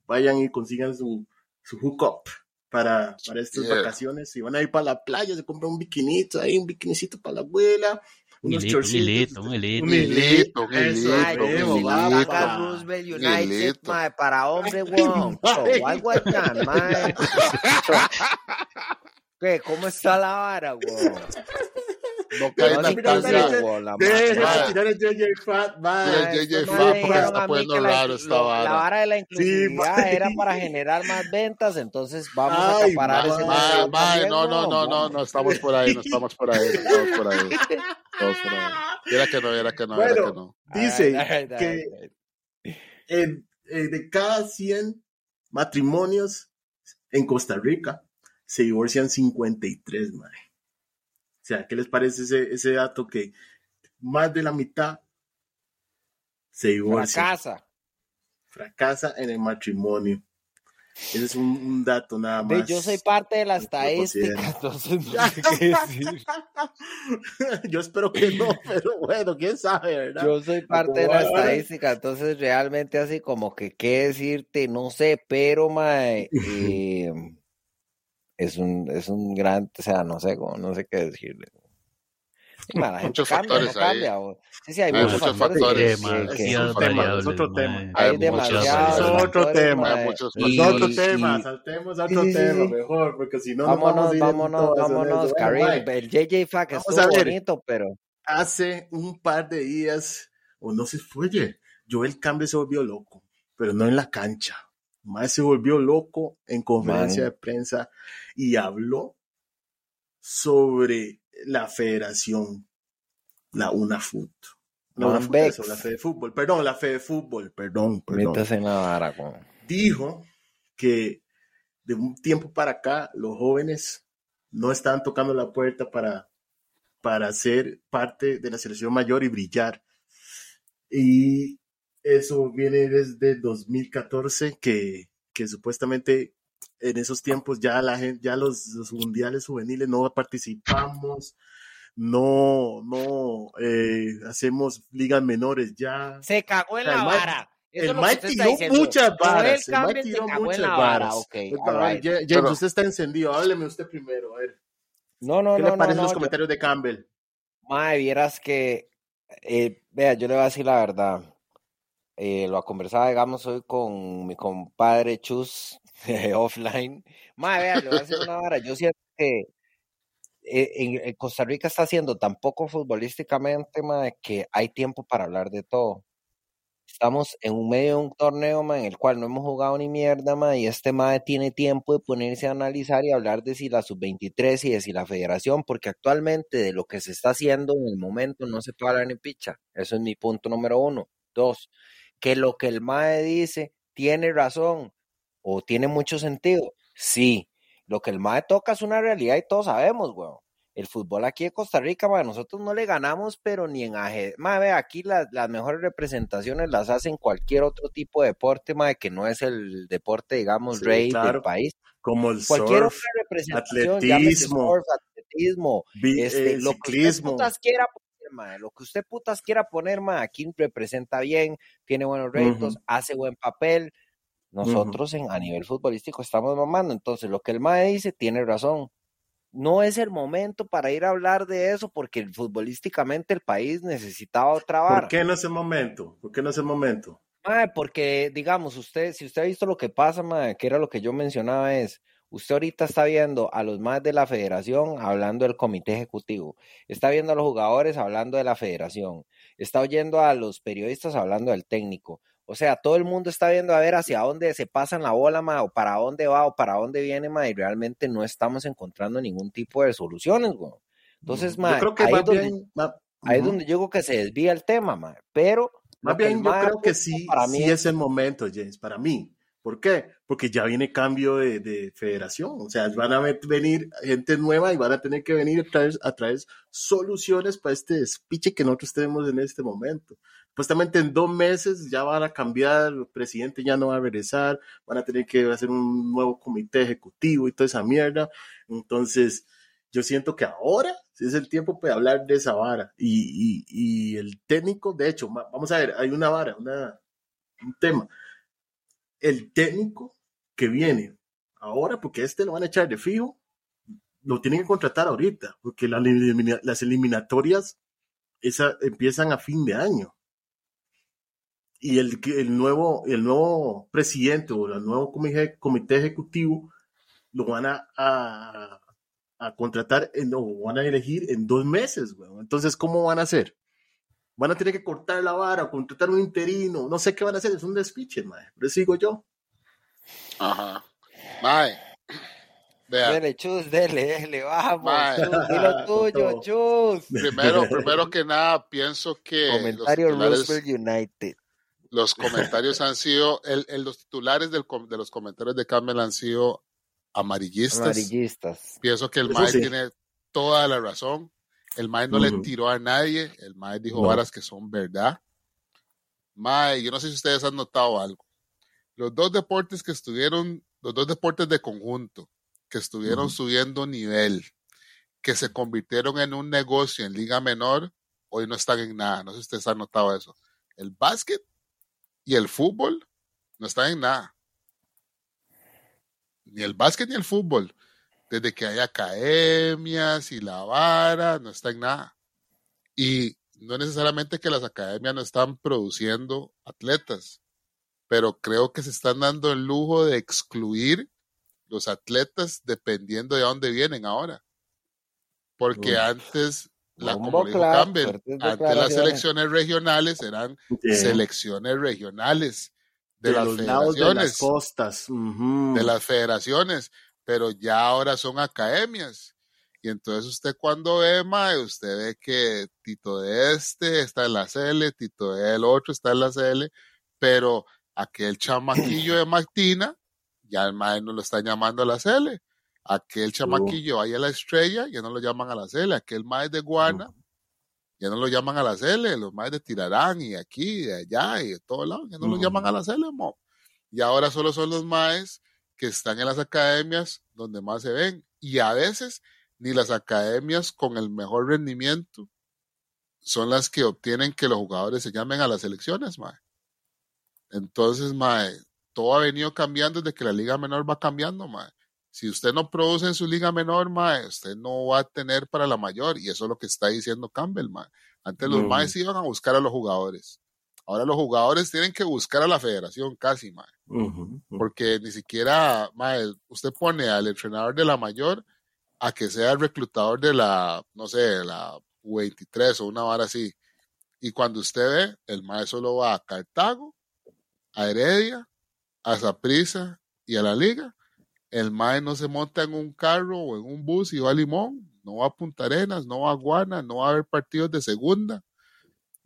Vayan y consigan su, su hookup para, para estas Yeah. vacaciones. Si van a ir para la playa, se compran un bikinito ahí, un bikinicito para la abuela. Un unos hilito, un chorcitos. un hilito. Un hilito, un hilito, pa. Roosevelt Un United, mae, para hombre, weón. O algo así, mae. ¿Qué? ¿Cómo está la vara, weón? No cae en la tanga. Dejen de tirar el JJ Fat. Mira, Mae, JJ Fat, porque está poniendo raro esta vara. La vara de la inclusividad era para generar más ventas, entonces vamos a acaparar ese no, no, no, no, no estamos por ahí, no estamos por ahí, no estamos por ahí. Estamos por ahí. Era que no, era que no, era que no. Dice que eh, de cada 100 matrimonios en Costa Rica se divorcian 53, mae. O sea, ¿qué les parece ese, ese dato que más de la mitad se divorcia, Fracasa. fracasa en el matrimonio? Ese es un, un dato nada más. yo soy parte de la estadística, entonces no sé qué decir. yo espero que no, pero bueno, quién sabe, ¿verdad? Yo soy parte de la estadística, entonces realmente así como que qué decirte, no sé, pero mae, eh, es un es un gran, o sea, no sé, como, no sé qué decirle. Gente Muchos cambia, no factores ahí. cambia. o- Sí, sí, hay, Hay muchos, muchos factores, factores. que- Mae, que- sí, que- es otro tema, variables, es otro mae. tema. hay demasiados Es otro tema. Es otro tema, saltemos a otro Sí, tema sí. mejor, porque si no, nos Vámonos, vamos a ir en vámonos, vámonos, Karim. El JJ Fack Vamos estuvo bonito, pero hace un par de días, o no se fue Joel Campbell se volvió loco, pero no en la cancha. Más se volvió loco en conferencia Man. de prensa y habló sobre la federación, la UNAFUT. No, Man Bex. eso, la fe de fútbol, perdón, la fe de fútbol, perdón, perdón. en la vara, dijo que de un tiempo para acá los jóvenes no están tocando la puerta para, para ser parte de la selección mayor y brillar. Y eso viene desde 2014, que, que supuestamente en esos tiempos ya la gente, ya los, los mundiales juveniles no participamos, no, no eh, hacemos ligas menores ya. Se cagó en O sea, la vara. Eso El Mike tiró diciendo. muchas varas. El Mike tiró muchas vara. varas. Ok, Pero, all right. James, Pero- usted está encendido. Hábleme usted primero. A ver. No, no, ¿Qué no, le no, parecen no. los yo- comentarios de Campbell? Mae, vieras que, eh, vea, yo le voy a decir la verdad. Eh, lo conversaba, digamos, hoy con mi compadre Chus offline. Mae, vea, le voy a decir una vara. Yo siento que eh, en, Costa Rica está haciendo tan poco futbolísticamente, mae, que hay tiempo para hablar de todo. estamos en medio de un torneo ma, en el cual no hemos jugado ni mierda, ma, y este MAE tiene tiempo de ponerse a analizar y hablar de si la sub-23 y de si la federación, porque actualmente de lo que se está haciendo en el momento no se puede hablar ni picha. Eso es mi punto número uno. Dos, que lo que el MAE dice tiene razón o tiene mucho sentido. Sí, lo que el MAE toca es una realidad y todos sabemos, weón el fútbol aquí de Costa Rica, ma, nosotros no le ganamos, pero ni en ajedrez. aquí las, las mejores representaciones las hacen cualquier otro tipo de deporte, ma, que no es el deporte, digamos, rey del país. Como el cualquier surf, otra representación, atletismo, surf, atletismo, este, eh, lo que usted ciclismo. putas quiera lo que usted putas quiera poner, ma, aquí representa bien, tiene buenos réditos, hace buen papel. Nosotros en, a nivel futbolístico estamos mamando, entonces lo que el MAE dice tiene razón no es el momento para ir a hablar de eso porque futbolísticamente el país necesitaba otra vara. ¿Por qué no es el momento? ¿Por qué no es el momento? Mae, porque, digamos, usted, si usted ha visto lo que pasa, mae, que era lo que yo mencionaba, es, usted ahorita está viendo a los más de la federación hablando del comité ejecutivo, está viendo a los jugadores hablando de la federación, está oyendo a los periodistas hablando del técnico. O sea, todo el mundo está viendo a ver hacia dónde se pasan la bola, ma, o para dónde va, o para dónde viene, ma, y realmente no estamos encontrando ningún tipo de soluciones, güey. Entonces, ma, yo creo que ahí, es donde, bien, ma- ahí es ujú. donde yo digo que se desvía el tema, ma, pero Más bien yo creo que sí, para mí sí es el momento, James, para mí. ¿Por qué? Porque ya viene cambio de, de federación. O sea, van a ve- venir gente nueva y van a tener que venir a traer, a traer soluciones para este despiche que nosotros tenemos en este momento. Supuestamente en dos meses ya van a cambiar, el presidente ya no va a regresar, van a tener que hacer un nuevo comité ejecutivo y toda esa mierda. Entonces, yo siento que ahora es el tiempo para hablar de esa vara. Y, el técnico, de hecho, vamos a ver, hay una vara, una, un tema. El técnico que viene ahora, porque este lo van a echar de fijo, lo tienen que contratar ahorita, porque las eliminatorias esa, empiezan a fin de año. Y el, el, nuevo, el nuevo presidente o el nuevo comité, ejecutivo lo van a, a, contratar, en, o van a elegir en dos meses, weón. Entonces, ¿cómo van a hacer? Van a tener que cortar la vara, contratar un interino, no sé qué van a hacer, es un despiche, mae. Por eso digo yo. Ajá. Mae. Vea, Dele, chus, dele, dele, vamos, Mae. chus, di lo tuyo, chus. primero, primero que nada, pienso que los Comentario titulares, Roosevelt United. los comentarios han sido, el, el- los titulares del de los comentarios de Campbell han sido amarillistas. Amarillistas. Pienso que el Mae sí. tiene toda la razón. El Mae no le tiró a nadie. El Mae dijo No. varas que son verdad. Mae, yo no sé si ustedes han notado algo. Los dos deportes que estuvieron, los dos deportes de conjunto, que estuvieron subiendo nivel, que se convirtieron en un negocio en liga menor, hoy no están en nada. No sé si ustedes han notado eso. El básquet y el fútbol no están en nada. Ni el básquet ni el fútbol. Desde que hay academias y la vara, no está en nada. Y no necesariamente que las academias no están produciendo atletas, pero creo que se están dando el lujo de excluir los atletas dependiendo de dónde vienen ahora. Porque Uf. antes, la, como dijo claro, Campbell, fuertes antes las selecciones regionales eran selecciones regionales de, de las de federaciones costas. De las federaciones, pero ya ahora son academias. Y entonces usted cuando ve, mae, usted ve que Tito de este está en la CL, Tito del otro está en la CL, pero aquel chamaquillo de Martina, ya el mae no lo están llamando a la CL. Aquel chamaquillo ahí a la estrella, ya no lo llaman a la CL. Aquel mae de Guana, ya no lo llaman a la CL. Los maes de Tirarán y aquí, de allá y de todos lados, ya no lo llaman a la CL, mo. Y ahora solo son los maes que están en las academias donde más se ven. Y a veces ni las academias con el mejor rendimiento son las que obtienen que los jugadores se llamen a las selecciones, mae. Entonces, mae, todo ha venido cambiando desde que la liga menor va cambiando, mae. Si usted no produce en su liga menor, mae, usted no va a tener para la mayor. Y eso es lo que está diciendo Campbell, mae. Antes los Ujú. maes iban a buscar a los jugadores. Ahora los jugadores tienen que buscar a la federación casi, mae porque ni siquiera, mae, usted pone al entrenador de la mayor a que sea el reclutador de la, no sé, la U23 o una vara así. Y cuando usted ve, el mae solo va a Cartago, a Heredia, a Zaprisa y a la Liga. El mae no se monta en un carro o en un bus y va a Limón, no va a Punta Arenas, no va a Guana, no va a haber partidos de segunda,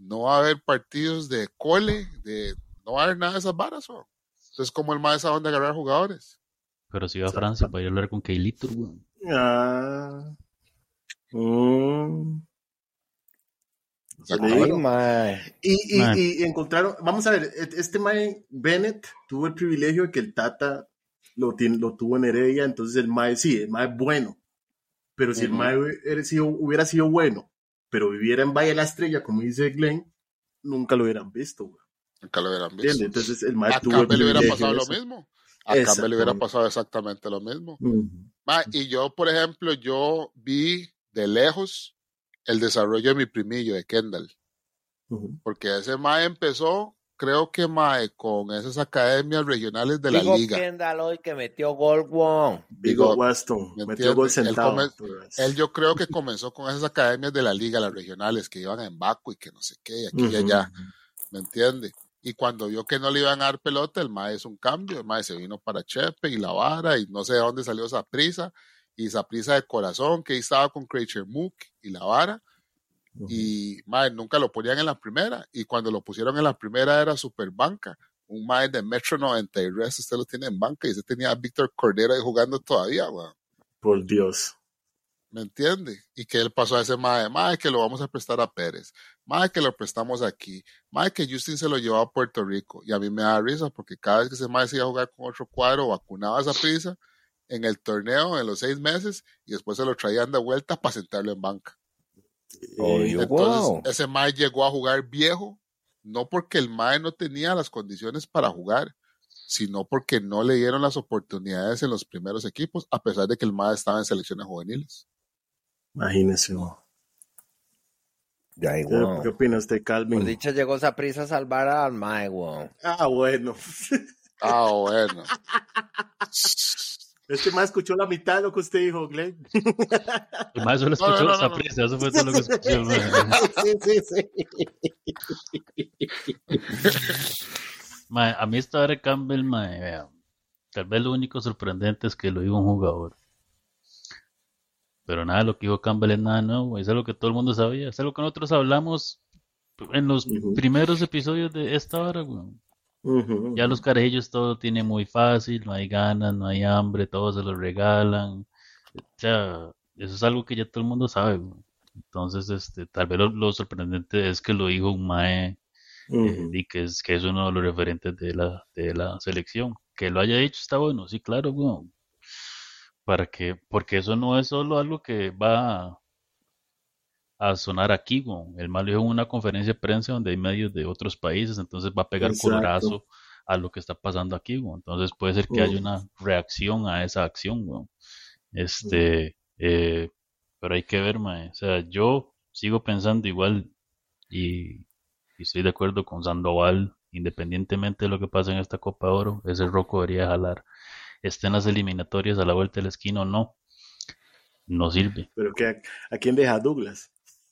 no va a haber partidos de cole, de, no va a haber nada de esas varas. ¿o? Entonces, como el mae sabe dónde agarrar jugadores? Pero si va a Francia a hablar con Keilito, weón. Ah. Sí, mae. Y, y, encontraron, vamos a ver, este Mae Bennett tuvo el privilegio de que el Tata lo, tiene- lo tuvo en Heredia, entonces el Mae, sí, el Mae es bueno, pero si el. Mae hubiera sido, hubiera sido bueno, pero viviera en Valle de la Estrella, como dice Glenn, nunca lo hubieran visto, güey, Nunca lo hubieran visto. Entonces el Mae A tuvo el Campbell le hubiera pasado lo mismo. A Campbell le hubiera pasado exactamente lo mismo. Ma, y yo, por ejemplo, yo vi de lejos el desarrollo de mi primillo, de Kendall, porque ese MAE empezó, creo que MAE, con esas academias regionales de la Digo liga. Kendall hoy que metió gol. Big Digo, ¿me metió gol? Él sentado. come- pues. Él yo creo que comenzó con esas academias de la liga, las regionales, que iban en Baco y que no sé qué, y aquí y allá, ¿me entiende? Y cuando vio que no le iban a dar pelota, el MAE es un cambio, el MAE se vino para Chepe y La Vara, y no sé de dónde salió esa prisa, y esa prisa de corazón, que ahí estaba con Creature Mook y La Vara, Y mae, nunca lo ponían en la primera y cuando lo pusieron en la primera era super banca un mae de Metro 90 y resto usted lo tiene en banca y usted tenía a Víctor Cordero ahí jugando todavía weón. Por Dios. ¿me entiende? y que él pasó a ese mae mae que lo vamos a prestar a Pérez mae que lo prestamos aquí mae que Justin se lo llevó a Puerto Rico y a mí me da risa porque cada vez que ese mae se iba a jugar con otro cuadro vacunaba esa prisa en el torneo en los seis meses y después se lo traían de vuelta para sentarlo en banca Obvio. Eh, Entonces, Wow. ese Mae llegó a jugar viejo, no porque el Mae no tenía las condiciones para jugar, sino porque no le dieron las oportunidades en los primeros equipos, a pesar de que el Mae estaba en selecciones juveniles. Imagínese. ¿no? Ya, ¿Qué, weón. qué opina usted, Por Calvin? dicha llegó esa prisa a salvar al mae, weón. Ah, bueno. Ah, bueno. Este más escuchó la mitad de lo que usted dijo, Glenn. El mae solo No, no, escuchó no, no. prisa, eso fue todo lo que escuchó sí, sí, sí. Mae, a mí esta hora de Campbell, mae, vea, tal vez lo único sorprendente es que lo dijo un jugador. Pero nada, lo que dijo Campbell es nada nuevo, es algo que todo el mundo sabía, es algo que nosotros hablamos en los primeros episodios de esta hora, weón. Ya los carajillos todo lo tienen muy fácil, no hay ganas, no hay hambre, todo se lo regalan. O sea, eso es algo que ya todo el mundo sabe. Entonces, este, tal vez lo, lo sorprendente es que lo dijo un mae eh, y que es, que es uno de los referentes de la, de la selección. Que lo haya dicho está bueno, sí, claro, weón. Para que, porque eso no es solo algo que va a, sonar aquí, weón. El malo dijo en una conferencia de prensa donde hay medios de otros países, entonces va a pegar Exacto. colorazo a lo que está pasando aquí, weón. Entonces puede ser que haya una reacción a esa acción. Este, eh, pero hay que ver, mae. O sea, yo sigo pensando igual y, y estoy de acuerdo con Sandoval, independientemente de lo que pase en esta Copa de Oro, ese Rocco debería jalar. Esté en las eliminatorias a la vuelta de la esquina o no, no sirve. Pero que, ¿a quién deja Douglas?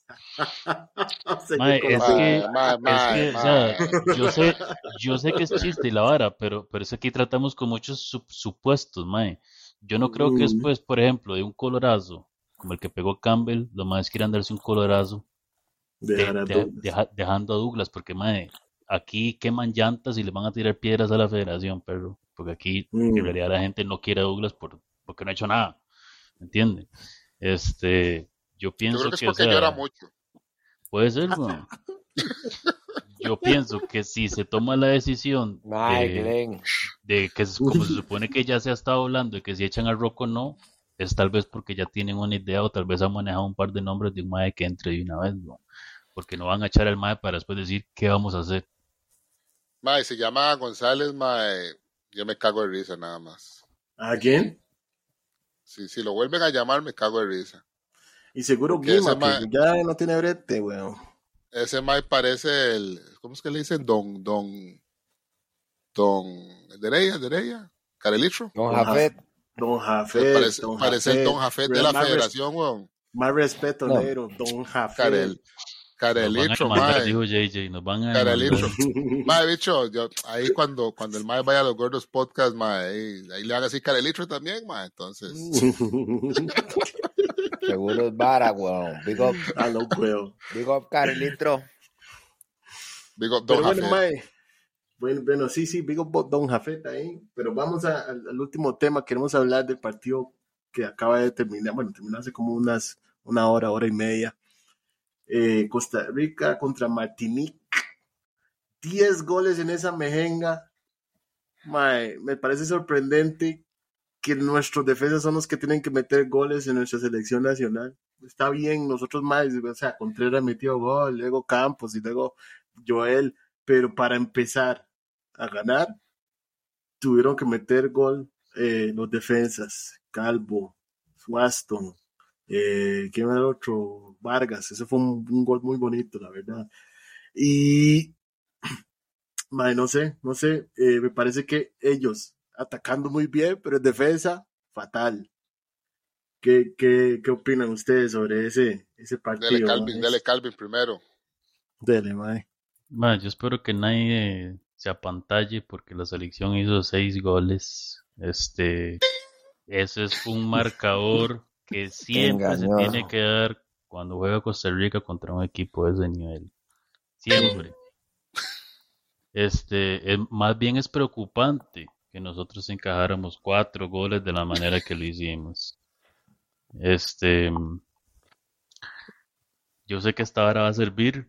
Mae, es que- Mae, mae, Es que, o sea, yo sé, yo sé que es chiste y la vara, pero, pero es que aquí tratamos con muchos sup- supuestos, mae. Yo no creo que después, por ejemplo, de un colorazo, como el que pegó Campbell, los más quieran darse un colorazo de- de- deja- dejando a Douglas, porque mae, aquí queman llantas y le van a tirar piedras a la federación, perro, porque aquí Mm. en realidad la gente no quiere a Douglas por, porque no ha hecho nada, ¿me entiende? Este, yo Yo pienso creo que es que, o porque sea, llora mucho. Puede ser, weón. Yo pienso que si se toma la decisión de, que es- como se supone que ya se ha estado hablando de que si echan a Rocco no, es tal vez porque ya tienen una idea o tal vez han manejado un par de nombres de un mae que entre de una vez, weón. Porque no van a echar al mae para después decir qué vamos a hacer. Mae, se llama González, mae, yo me cago de risa nada más. ¿A quién? Si, si lo vuelven a llamar, me cago de risa. Y seguro Guima, ma- que ya no tiene brete, weón. Ese mae parece el, ¿cómo es que le dicen? Don, don, don, Dereya, Dereya, Carelitro. Don Don Jafet. Don Jafet. parece, don parece el Jafet. Don Jafet de la Más federación, weón. Más respeto, No. negro. Don Jafet. Carel, demandar, mae. dijo JJ, nos van a. Mae, bicho, yo, ahí cuando, cuando el mae vaya a los gordos podcast, mae, ahí, ahí le van a decir cara de litro también, mae. Entonces, Seguro es vara, weón. Big up, ah, weón. big up, Carlitro. digo, Pero don bueno, Jafet. Bueno, bueno, sí, sí, Big Up Don Jafet ahí. Pero vamos a- al, al último tema. Queremos hablar del partido que acaba de terminar. Bueno, terminó hace como unas, una hora, hora y media. Eh, Costa Rica contra Martinique. 10 goles en esa mejenga. Mae, me parece sorprendente que nuestros defensas son los que tienen que meter goles en nuestra selección nacional. Está bien, nosotros más, o sea, Contreras metió gol, luego Campos y luego Joel, pero para empezar a ganar, tuvieron que meter gol eh, los defensas, Calvo, Swaston, eh, ¿quién era el otro? Vargas, ese fue un, un gol muy bonito, la verdad. Y, mae, no sé, no sé, eh, me parece que ellos atacando muy bien, pero en defensa, fatal. ¿Qué, qué, qué opinan ustedes sobre ese, ese partido? Dele Calvin, dele Calvin primero. Dele, mae. Ma, yo espero que nadie se apantalle porque la selección hizo seis goles. Este, ese es un marcador que siempre se tiene que dar cuando juega Costa Rica contra un equipo de ese nivel. Siempre. Este, es- más bien es preocupante que nosotros encajáramos cuatro goles de la manera que lo hicimos. Este, yo sé que esta hora va a servir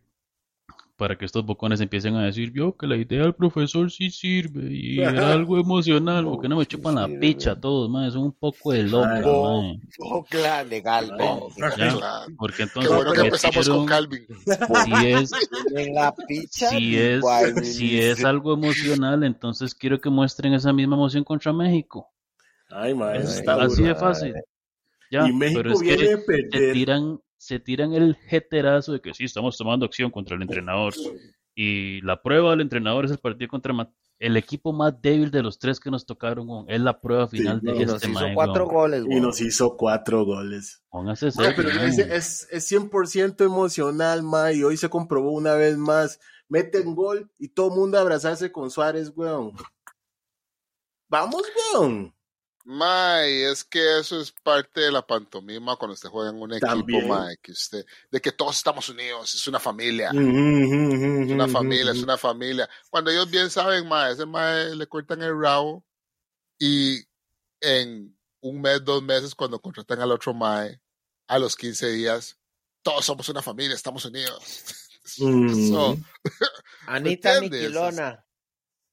para que estos bocones empiecen a decir, vio que la idea del profesor sí sirve y era algo emocional, porque no me chupan la picha todos, man, son un poco de no. man. Bocla, legal, No, Ya, Claro. porque Qué entonces bueno que empezamos con Calvin. si es, En la picha. si es, igual, si es algo emocional, entonces quiero que muestren esa misma emoción contra México. Ay, está Así de fácil. Ya, y México pero es viene que perder. tiran, se tiran el jeterazo de que sí, estamos tomando acción contra el entrenador. Y la prueba del entrenador es el partido contra Ma- el equipo más débil de los tres que nos tocaron. Es la prueba final de Y nos este hizo cuatro weón. goles, Y nos hizo cuatro goles. Póngase serio, pero es, es, es 100% emocional, mae, y hoy se comprobó una vez más. Meten gol y todo el mundo abrazarse con Suárez, weón. Vamos, weón. Mae, es que eso es parte de la pantomima cuando usted juega en un equipo, También. mae, que usted, de que todos estamos unidos, es una familia. Es una familia, es una familia. Cuando ellos bien saben, mae, ese mae le cortan el rabo y en un mes, dos meses, cuando contratan al otro mae, a los 15 días, todos somos una familia, estamos unidos. Mm. So, Anita. Miquilona.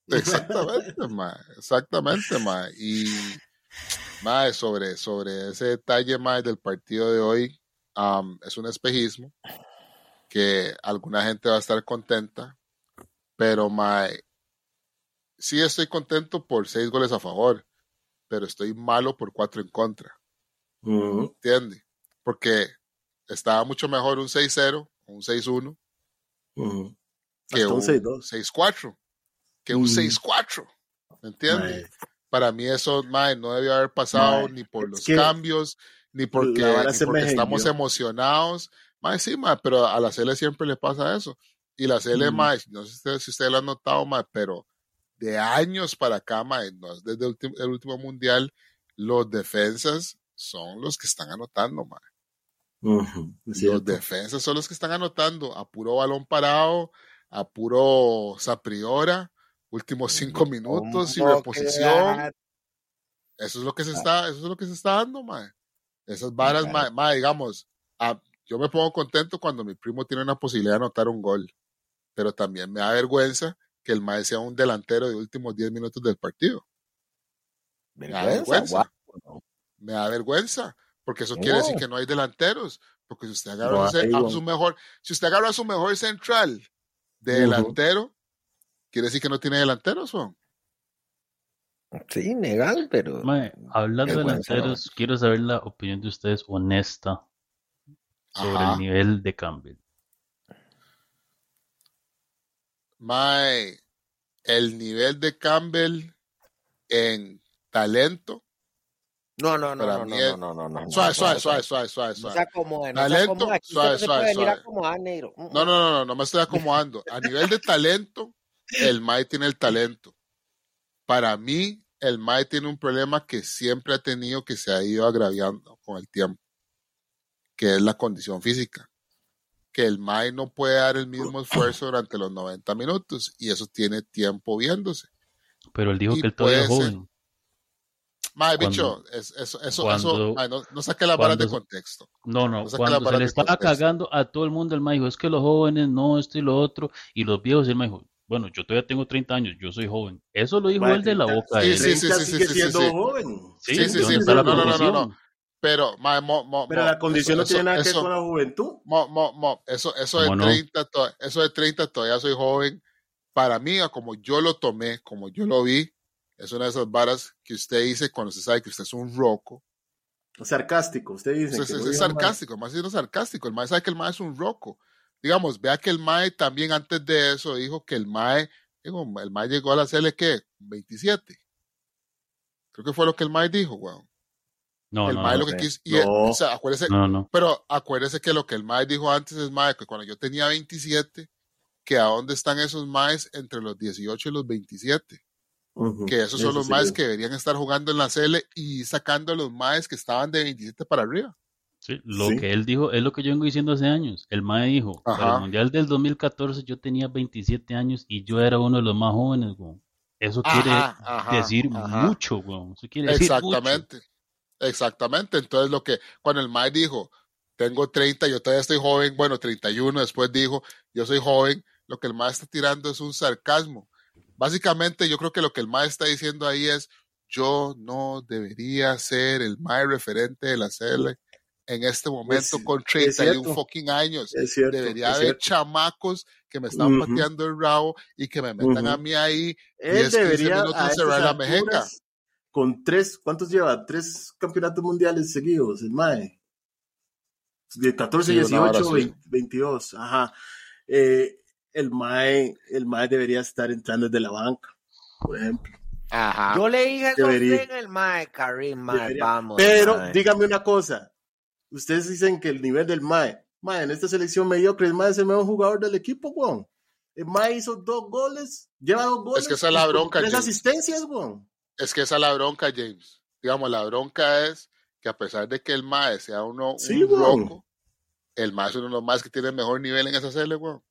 exactamente, mae, exactamente, mae. Y, mae, sobre, sobre ese detalle, mae, del partido de hoy, am, es un espejismo que alguna gente va a estar contenta, pero, mae, sí estoy contento por seis goles a favor, pero estoy malo por cuatro en contra. Ujú. ¿Entiende? Porque estaba mucho mejor un 6-0 o un 6-1 Ujú. que Hasta un un 6-2. 6-4. Que un Mm. 6-4. ¿Me entiende? Para mí eso, mae, no debió haber pasado Mae, ni por los cambios, ni porque, ni estamos emocionados. Mae, sí, mae, pero a la CL siempre le pasa eso. Y la CL, Mm. mae, no sé si ustedes, si ustedes lo han notado, mae, pero de años para acá, mae, no es desde el último, el último mundial, los defensas son los que están anotando, mae. Es Los defensas son los que están anotando a puro balón parado, a puro Sapriora, últimos cinco minutos Como reposición. Eso es lo que se está, eso es lo que se está dando, mae. Esas varas, Claro. mae, mae, digamos, ah, yo me pongo contento cuando mi primo tiene una posibilidad de anotar un gol, pero también me da vergüenza que el mae sea un delantero de últimos 10 minutos del partido. Me da Vergüenza. Me da vergüenza, porque eso quiere decir que no hay delanteros, porque si usted agarra a su- a mejor, si usted agarra a su mejor central de delantero, quiere decir que no tiene delanteros, ¿o? Sí, legal, pero. Mae, hablando de delanteros, quiero saber la opinión de ustedes honesta sobre Ajá. el nivel de Campbell. Mae, el nivel de Campbell en talento No, no, no, no, no, es- no, no, no, no. Suave, no, suave, suave, suave, suave, No suave. se acomode, no se Talento, acomode. Aquí suave, se suave, suave. Mm, No, no, no, no, no me estoy acomodando. A nivel de talento, el Mae tiene el talento. Para mí, el Mae tiene un problema que siempre ha tenido que se ha ido agraviando con el tiempo, que es la condición física. Que el Mae no puede dar el mismo esfuerzo durante los 90 minutos y eso tiene tiempo viéndose. Pero él dijo Y que él todavía es joven. Mae, bicho, es- eso, eso, cuando- eso, mae, no, no saque las varas de contexto. No, no, No cuando se le estaba contexto. cagando a todo el mundo, el mae dijo, es que los jóvenes no, esto y lo otro, y los viejos, el mae dijo, bueno, yo todavía tengo 30 años, yo soy joven. Eso lo dijo él de la 30, boca de Sí, él. sí, sí, 30 sí, sigue sí, siendo sí. joven. Sí, Sí, sí, ¿dónde sí, no, no, no, no. Pero, mae, mo, mo, Pero la condición eso- no tiene eso- nada que ver con la juventud. Mo, mo, mo, eso, eso, de ¿Cómo no? 30, to- eso de 30 todavía soy joven. Para mí, a como yo lo tomé, como yo lo vi, es una de esas varas que usted dice cuando usted sabe que usted es un roco. Sarcástico, usted dice. Es, que es- es más. sarcástico, el mae siendo sarcástico. El mae sabe que el mae es un roco. Digamos, vea que el mae también antes de eso dijo que el mae, digo, el mae llegó a la CL, ¿qué? 27. Creo que fue lo que el mae dijo, weón. No, el no, mae no, lo que quiso, y, No. o sea, acuérdese, no, no. Pero acuérdese que lo que el Mae dijo antes es Mae, que cuando yo tenía 27, que a dónde están esos Maes entre los 18 y los 27. Ujú, Que esos son eso los sí Maes es. que deberían estar jugando en la CL y sacando a los Maes que estaban de 27 para arriba. Sí, lo Sí. que él dijo es lo que yo vengo diciendo hace años. El mae dijo, para Ajá. el Mundial del 2014 yo tenía 27 años y yo era uno de los más jóvenes, weón. Eso quiere Ajá, ajá, decir ajá. mucho, weón. Eso quiere decir mucho. Exactamente. Exactamente. Entonces, lo que cuando el Mae dijo, tengo 30, yo todavía estoy joven, bueno, 31, después dijo, yo soy joven, lo que el Mae está tirando es un sarcasmo. Básicamente, yo creo que lo que el Mae está diciendo ahí es, yo no debería ser el Mae referente de la CL en este momento Es- con es 31 cierto. fucking años. Es cierto. Debería es haber cierto. chamacos que me están Ujú. pateando el rabo y que me metan Ujú. a mí ahí Él 10, 15 debería minutos a cerrar la alturas, con tres, ¿cuántos lleva? Tres campeonatos mundiales seguidos, el MAE. De 14, Sí, una hora 18, sí. 20, 22, ajá. Eh, el MAE, el MAE debería estar entrando desde la banca, por ejemplo. Ajá. Yo le dije eso en el Mae, Karim, Mae, Debería. vamos. Pero mae. dígame una cosa, ustedes dicen que el nivel del MAE, MAE, en esta selección mediocre, el MAE es el mejor jugador del equipo, weón. El MAE hizo dos goles, lleva dos goles. que esa es la bronca, Tres James. asistencias, weón. Es que esa es la bronca, James. Digamos, la bronca es que a pesar de que el MAE sea uno Sí, un weón. roco, el MAE es uno de los más que tiene mejor nivel en esa serie, weón.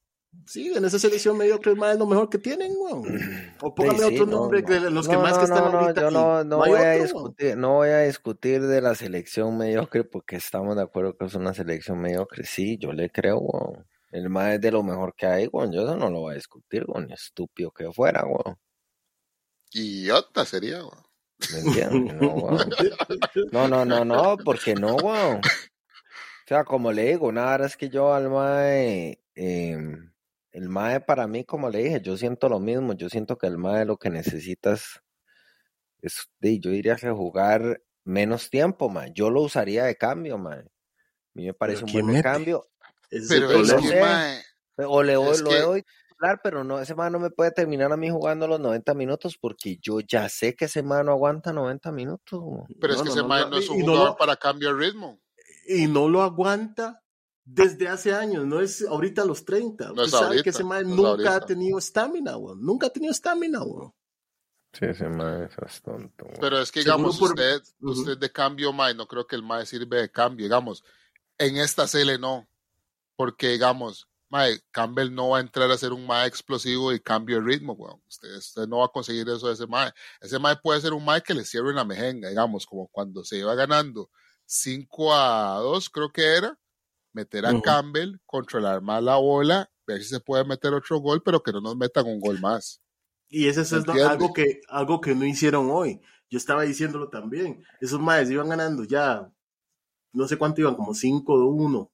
Sí, en esa selección mediocre el MAE es lo mejor que tienen, weón. O póngame Sí, sí, otro no, nombre no. de los que No, más no, que están ahorita. Yo aquí. no, no hay voy a weón. discutir, no voy a discutir de la selección mediocre porque estamos de acuerdo que es una selección mediocre. Sí, yo le creo, weón. El más es de lo mejor que hay, weón. Yo eso no lo voy a discutir, weón. Estúpido que fuera, weón. Idiota sería, weón. ¿Me entiendes? No, weón. No, no, no, no, porque no, weón. O sea, como le digo, una verdad es que yo al MAE, eh, el MAE para mí, como le dije, yo siento lo mismo. Yo siento que el MAE lo que necesitas es, de- yo diría que jugar menos tiempo, mae. Yo lo usaría de cambio, mae. A mí me parece un ¿quién buen mete? cambio. Pero el es que, sé. mae, O le doy, lo que- doy titular, pero no, ese man no me puede terminar a mí jugando los 90 minutos porque yo ya sé que ese man no aguanta 90 minutos. pero es que no, ese no, mae no, no es un jugador lo- para cambio de ritmo. Y no lo aguanta desde hace años, no es ahorita a los 30. No es Usted sabe ahorita, que ese man no nunca ahorita. ha tenido estamina, weón. Nunca ha tenido estamina, weón. Sí, ese man es tonto. weón. Pero es que, digamos, por- usted, usted de cambio, mae, no creo que el mae sirve de cambio, digamos. En esta CL no. Porque, digamos, mae, Campbell no va a entrar a ser un mae explosivo y cambio de ritmo, weón. Usted, usted no va a conseguir eso de ese mae. Ese mae puede ser un mae que le cierre la mejenga, digamos, como cuando se iba ganando 5 a 2, creo que era, meter a. Campbell, controlar más la bola, ver si se puede meter otro gol, pero que no nos metan un gol más. Y eso es algo que, algo que no hicieron hoy. Yo estaba diciéndolo también. Esos maes iban ganando ya, no sé cuánto iban, como 5-1.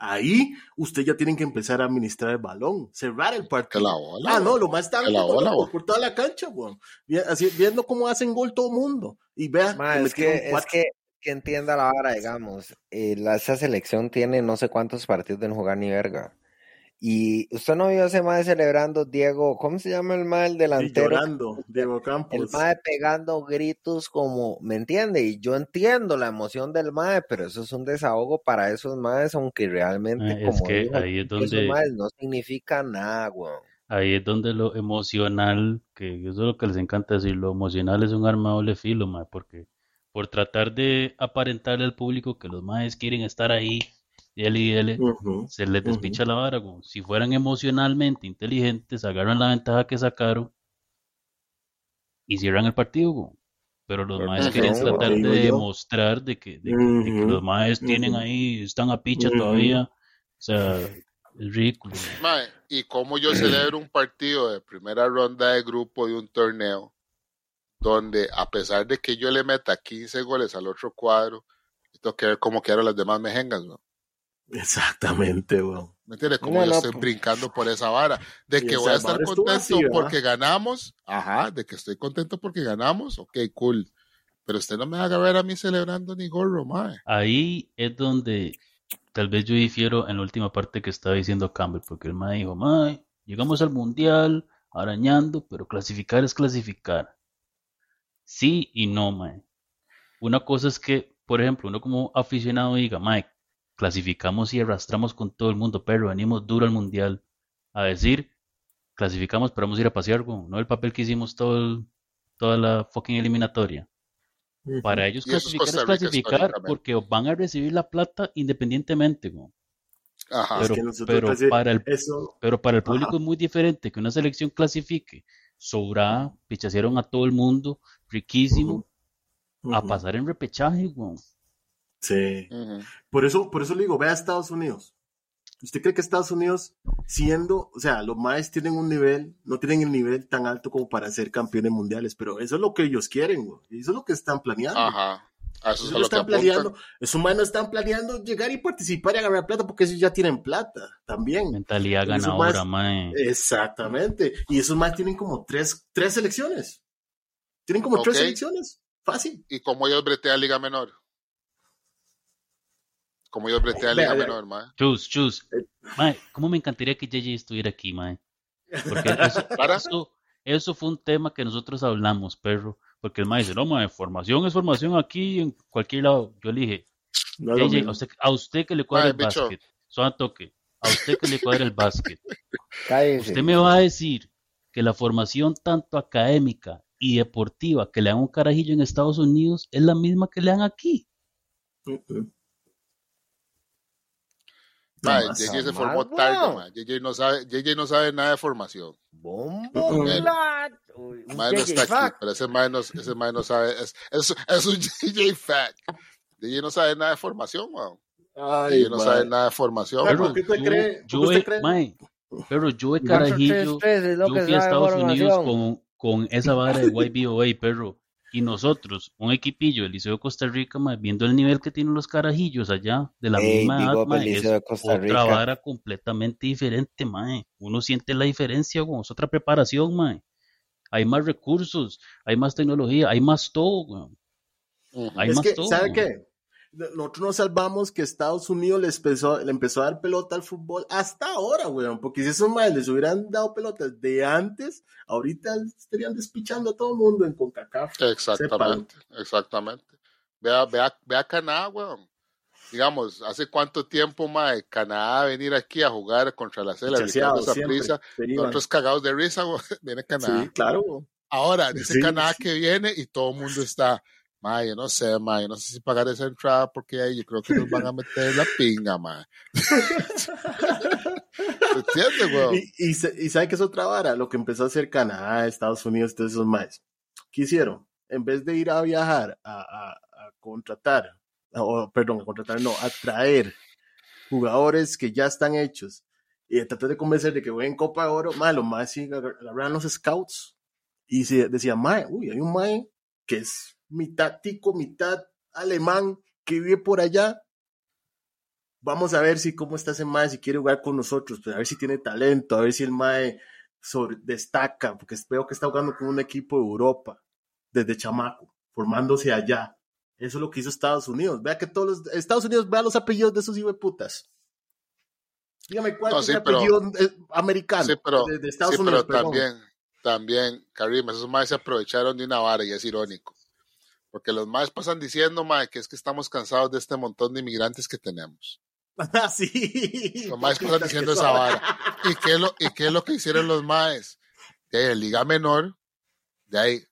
Ahí usted ya tienen que empezar a administrar el balón, cerrar el partido. la bola. Ah, no, lo más bola, por, toda la cancha, weón. Así- viendo cómo hacen gol todo el mundo. Y vea, Ma, es que, que entienda la hora, digamos. eh, la- esa selección tiene no sé cuántos partidos de no jugar ni verga. Y usted no vio ese mae celebrando, Diego, ¿cómo se llama el mae, el Y delantero? llorando, Diego El Campos. mae pegando gritos como, ¿me entiende? Y yo entiendo la emoción del mae, pero eso es un desahogo para esos maes, aunque realmente, Ah, es como que dijo, ahí es esos donde- maes no significa nada, weón. Ahí es donde lo emocional, que eso es lo que les encanta decir, lo emocional es un arma doble filo, mae, porque por tratar de aparentarle al público que los maes quieren estar ahí, dele y dele, Ujú. se les despicha la vara. Si fueran emocionalmente inteligentes, agarran la ventaja que sacaron y cierran el partido. Pero los maes quieren tratar de yo. demostrar de que, de que- de que Ujú, los maes tienen ahí, están a picha todavía. O sea, es ridículo. Mae, y cómo yo celebro un partido de primera ronda de grupo de un torneo donde a pesar de que yo le meta 15 goles al otro cuadro, tengo que ver cómo quedaron las demás mejengas, ¿no? Exactamente, weón. ¿Me entiendes? Como No, yo no, estoy pues. brincando por esa vara. De que voy a estar contento porque ganamos. Ajá, de que estoy contento porque ganamos. Ok, cool. Pero usted no me haga ver a mí celebrando ni gorro, mae. Ahí es donde tal vez yo difiero en la última parte que estaba diciendo Campbell, porque el mae dijo, mae, llegamos al mundial arañando, pero clasificar es clasificar. Sí y no, mae. Una cosa es que, por ejemplo, uno como aficionado diga, mae, clasificamos y arrastramos con todo el mundo, pero venimos duro al mundial. A decir, clasificamos, pero vamos a ir a pasear, güey, no el papel que hicimos todo el- toda la fucking eliminatoria. Para ellos clasificar es clasificar porque van a recibir la plata independientemente, güey. Ajá. Pero, que pero para el, Eso, pero para el público Ajá. es muy diferente que una selección clasifique sobrada, pichasearon a todo el mundo, riquísimo, a pasar en repechaje, güey. Sí. Por eso, por eso le digo, ve a Estados Unidos. ¿Usted cree que Estados Unidos, siendo, o sea, los maes tienen un nivel, no tienen el nivel tan alto como para ser campeones mundiales, pero eso es lo que ellos quieren, güey. Y Eso es lo que están planeando. Ajá. A eso es a lo que están apuntan. planeando. Esos maes no están planeando llegar y participar y agarrar plata porque ellos ya tienen plata también. Mentalidad ganadora, más- mae. Exactamente. Y esos más tienen como tres, tres selecciones. Tienen como tres Ok. selecciones. Fácil. ¿Y cómo ellos bretean Liga Menor? ¿Cómo ellos bretean Liga vea. Menor, mae? Chus, chus. Eh. Mae, ¿cómo me encantaría que JJ estuviera aquí, mae? Porque eso, ¿Para? eso, eso fue un tema que nosotros hablamos, perro. Porque el dice, no, mae, formación es formación aquí en cualquier lado. Yo le dije, No JJ, a usted, a usted que le cuadra Mae, el bicho. básquet, suave toque, a usted que le cuadra el básquet, Cállese. usted me va a decir que la formación tanto académica y deportiva que le dan un carajillo en Estados Unidos es la misma que le dan aquí. Uh-uh. Mae. JJ se formó tarde, mae. JJ no sabe, JJ no sabe nada de formación. Bombo Mae no está aquí, fact. pero ese mae no, ese mae no sabe, es, es, es un JJ fact. JJ no sabe nada de formación, weón. Ay, JJ no man. sabe nada de formación, Pero, weón. ¿por qué te yo, he- usted cree? mae, pero yo carajillo, fui a Estados Unidos con, con esa vara de YBOA, perro. Y nosotros, un equipillo del Liceo de Costa Rica, mae, viendo el nivel que tienen los carajillos allá, de la Ey, misma edad, mae, es Liceo de Costa otra Rica. vara completamente diferente, mae. Uno siente la diferencia, güey. Es otra preparación, mae. Hay más recursos, hay más tecnología, hay más todo, güey. Hay es más que, todo. ¿sabe qué? Nosotros nos salvamos que Estados Unidos le empezó, le empezó a dar pelota al fútbol hasta ahora, weón. Porque si esos madres les hubieran dado pelotas de antes, ahorita estarían despichando a todo el mundo en CONCACAF. Exactamente, exactamente. Vea, vea, vea Canadá, weón. Digamos, ¿hace cuánto tiempo, mae, Canadá venir aquí a jugar contra la Cela, Ricardo iban. nosotros cagados de risa, weón, viene Canadá. Sí, claro. weón. Ahora, dice Sí. Canadá que viene y todo el mundo está, mae, yo no sé, mae, yo no sé si pagar esa entrada porque ahí yo creo que nos van a meter la pinga, mae. ¿Se entiende, weón? Y, y, y sabe que es otra vara, lo que empezó a hacer Canadá, Estados Unidos, todos esos más. ¿Qué hicieron? En vez de ir a viajar a, a- a contratar, o perdón, a contratar, no, a traer jugadores que ya están hechos y tratar de convencer de que voy en Copa de Oro, más lo más sí agar- agarraron los scouts y se decía, mae, uy, hay un mae que es mitad tico, mitad alemán, que vive por allá, vamos a ver si cómo está ese mae, si quiere jugar con nosotros, pues a ver si tiene talento, a ver si el mae sobre- destaca, porque veo que está jugando con un equipo de Europa, desde chamaco, formándose allá. Eso es lo que hizo Estados Unidos. Vea que todos los, Estados Unidos, vea los apellidos de esos putas. Dígame cuál No, es sí, el apellido eh, americano Sí, pero, de, de Estados sí, Unidos. pero perdón. también, también, Karim, esos más se aprovecharon de una vara y es irónico. Porque los más pasan diciendo, mae, que es que estamos cansados de este montón de inmigrantes que tenemos. Ah, sí. Los más pasan diciendo esa vara. ¿Y qué, es lo, ¿Y qué es lo que hicieron los maes? De Liga Menor, de ahí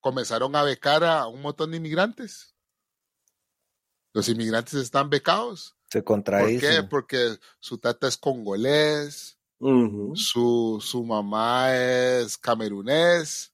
comenzaron a becar a un montón de inmigrantes. Los inmigrantes están becados. Se ¿Por contradice. qué? Porque su tata es congolés, Ujú. su, su mamá es camerunés.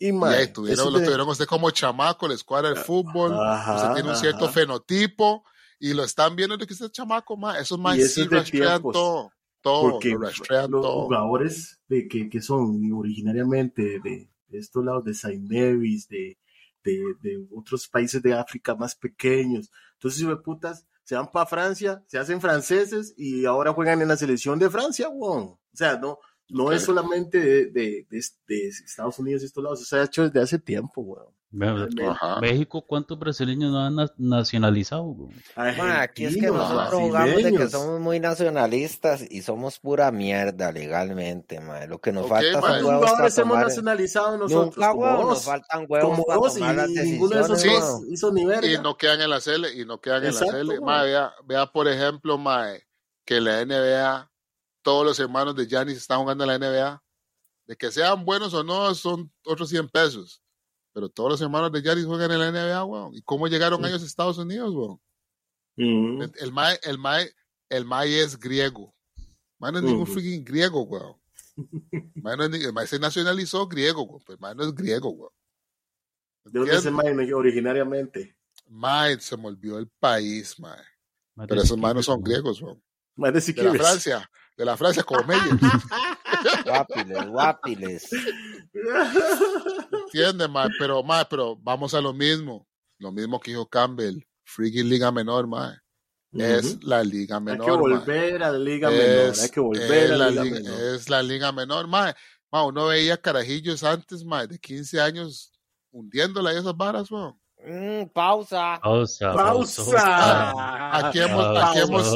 Y, Y mae, ahí tuvieron, lo de- tuvieron usted como chamaco, la escuadra de fútbol. Ajá, usted tiene un cierto ajá. fenotipo y lo están viendo de que usted es chamaco, ma. Esos más eso sí rastrean todo. Todo, porque lo rastrean los todo. jugadores de que, que son originariamente de, de estos lados de Saint Mary's, de, de, de otros países de África más pequeños. Entonces, hijo de putas, se van para Francia, se hacen franceses y ahora juegan en la selección de Francia, weón. O sea, no, no Ok. es solamente de, de, de, de Estados Unidos y estos lados, se ha hecho desde hace tiempo, weón. México, ¿cuántos brasileños no han na- nacionalizado? Ma, aquí es que nosotros jugamos de que somos muy nacionalistas y somos pura mierda legalmente, ma. Lo que nos Ok, falta son ¿Cuántos huevos para jugadores hemos tomar. nacionalizado nosotros? Nunca, Como huevón, dos. nos faltan huevos Como para dos tomar las y ninguno de esos decisiones, huevón. hizo ni verga. Y no quedan en la CL, y no quedan Exacto, en la CL. ma. Ma, vea, vea, por ejemplo, ma, que la NBA, todos los hermanos de Giannis están jugando en la NBA. De que sean buenos o no, son otros 100 pesos. Pero todos los hermanos de Giannis juegan en la NBA, weón. ¿Y cómo llegaron ellos a Estados Unidos, weón? Ujú. El, el Mae, el Mae, el Mae es griego. Mae no es ningún Ujú. freaking griego, weón. Mae no es el Mae se nacionalizó griego, weón. Pero el Mae no es griego, weón. ¿De dónde se ¿Entiendes? mae originariamente? Mae se me olvidó el país, Mae. Pero esos Mae no son griegos, weón. Mae de De la. Francia. De la Francia, como Meyer. Guapiles, guapiles. ¿Entiendes, Mae? Pero, Mae, pero vamos a lo mismo. Lo mismo que dijo Campbell. Freaking Liga Menor, Mae. Es la Liga Hay Menor, que Mae. volver a la liga menor. es, Hay que volver es a la la liga, liga, menor. es la liga menor, mae. Ma, uno veía carajillos antes, mae, de 15 años hundiéndola y esas varas, weón. Mm, pausa. Pausa. ¡Pausa! Aquí hemos, aquí hemos,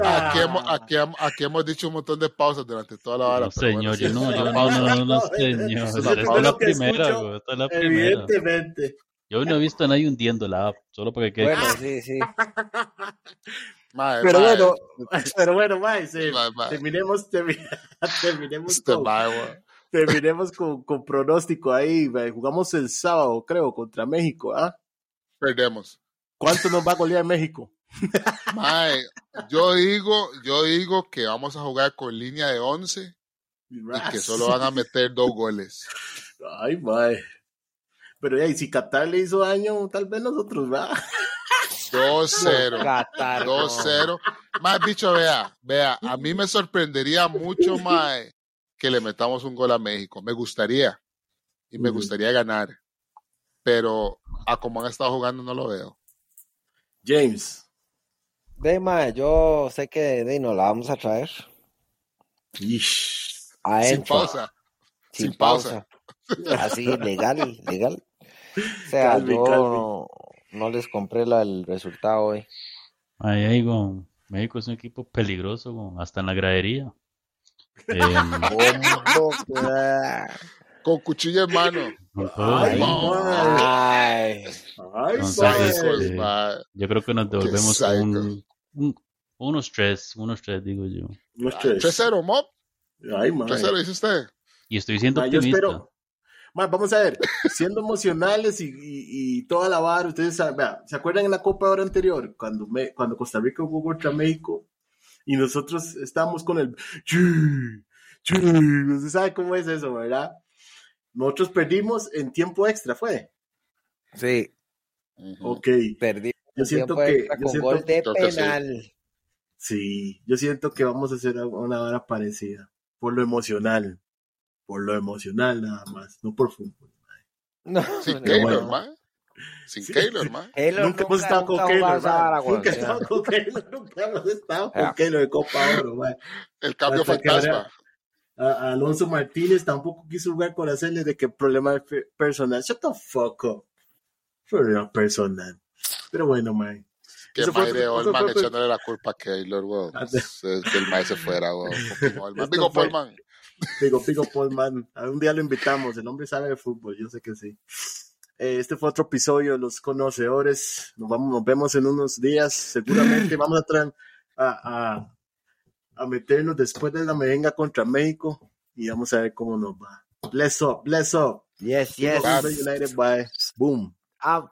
aquí hemos, aquí hemos, aquí hemos dicho un montón de pausas durante toda la vara. No, bueno, señor, sí, yo no, yo no, no, no, señor. es Esta es la primera, güey. Esta es la primera. Evidentemente. Yo no he visto a nadie hundiendo la app, solo porque quede Bueno, sí, sí. Mae, Pero mae, bueno, pero bueno, mae, mae, terminemos, termi- terminemos, este. Terminemos con, con pronóstico ahí. mae. Jugamos el sábado, creo, contra México. ¿ah? Perdemos. ¿Cuánto nos va a golear México? Mae, yo digo, yo digo que vamos a jugar con línea de 11 y que solo van a meter dos goles. Ay, mae. Pero ya, y si Qatar le hizo daño, tal vez nosotros, ¿va? 2-0. Qatar, no. 2-0. Más bicho, vea, vea, a mí me sorprendería mucho más que le metamos un gol a México. Me gustaría. Y me gustaría ganar. Pero a como han estado jugando no lo veo. James. De, ma, yo sé que de, nos la vamos a traer. Ish. Sin pausa. sin sin pausa. pausa. Así, legal, legal. O sea, yo no, no les compré la- el resultado hoy. Ahí, ahí, güey. México es un equipo peligroso, güey, hasta en la gradería. Em, Con cuchillo en mano. Ay. Ay, Ay, Entonces, mae, yo creo que nos devolvemos un, un- unos tres, unos tres, digo yo. Unos tres. 3-0, Mob. Ay, mae. 3-0, dice usted. Y estoy siendo Ma, yo optimista. espero. Ma, vamos a ver, siendo emocionales y, y- y toda la vara, ustedes saben, vea, ¿se acuerdan en la Copa ahora anterior? Cuando, me, cuando Costa Rica jugó contra México y nosotros estábamos con el. "Chi, chi", Usted sabe cómo es eso, ¿verdad? Nosotros perdimos en tiempo extra, ¿fue? sí. Ok. perdí Yo siento que. Yo con siento, gol de sí. penal. sí, yo siento que vamos a hacer una vara parecida. Por lo emocional. Por lo emocional, nada más. No por fútbol. No, Sin no, bueno. Sin Sí. Keylor, mae. Keylor Nunca hemos estado con nunca jugado Keylor, esa man. Nunca estado con Keylor, nunca hemos estado con Keylor de Copa Oro, man. El cambio Hasta fantasma. A- a Alonso Martínez tampoco quiso jugar con hacerle de que problema personal. Shut the fuck up. Problema personal. Pero bueno, man. que Mae de Olman echándole la culpa a Keylor, weón. Ah, que el Mae se fuera, weón. Digo, Polman. Digo, Pico Paulman. Algún día lo invitamos. El hombre sabe de fútbol, yo sé que sí. Eh, Este fue otro episodio de Los Conocedores. Nos, vamos, nos vemos en unos días. Seguramente vamos a, a, a, a meternos después de la merenga contra México y vamos a ver cómo nos va. Bless up, bless up. Yes, yes. United, bye. Boom. Out.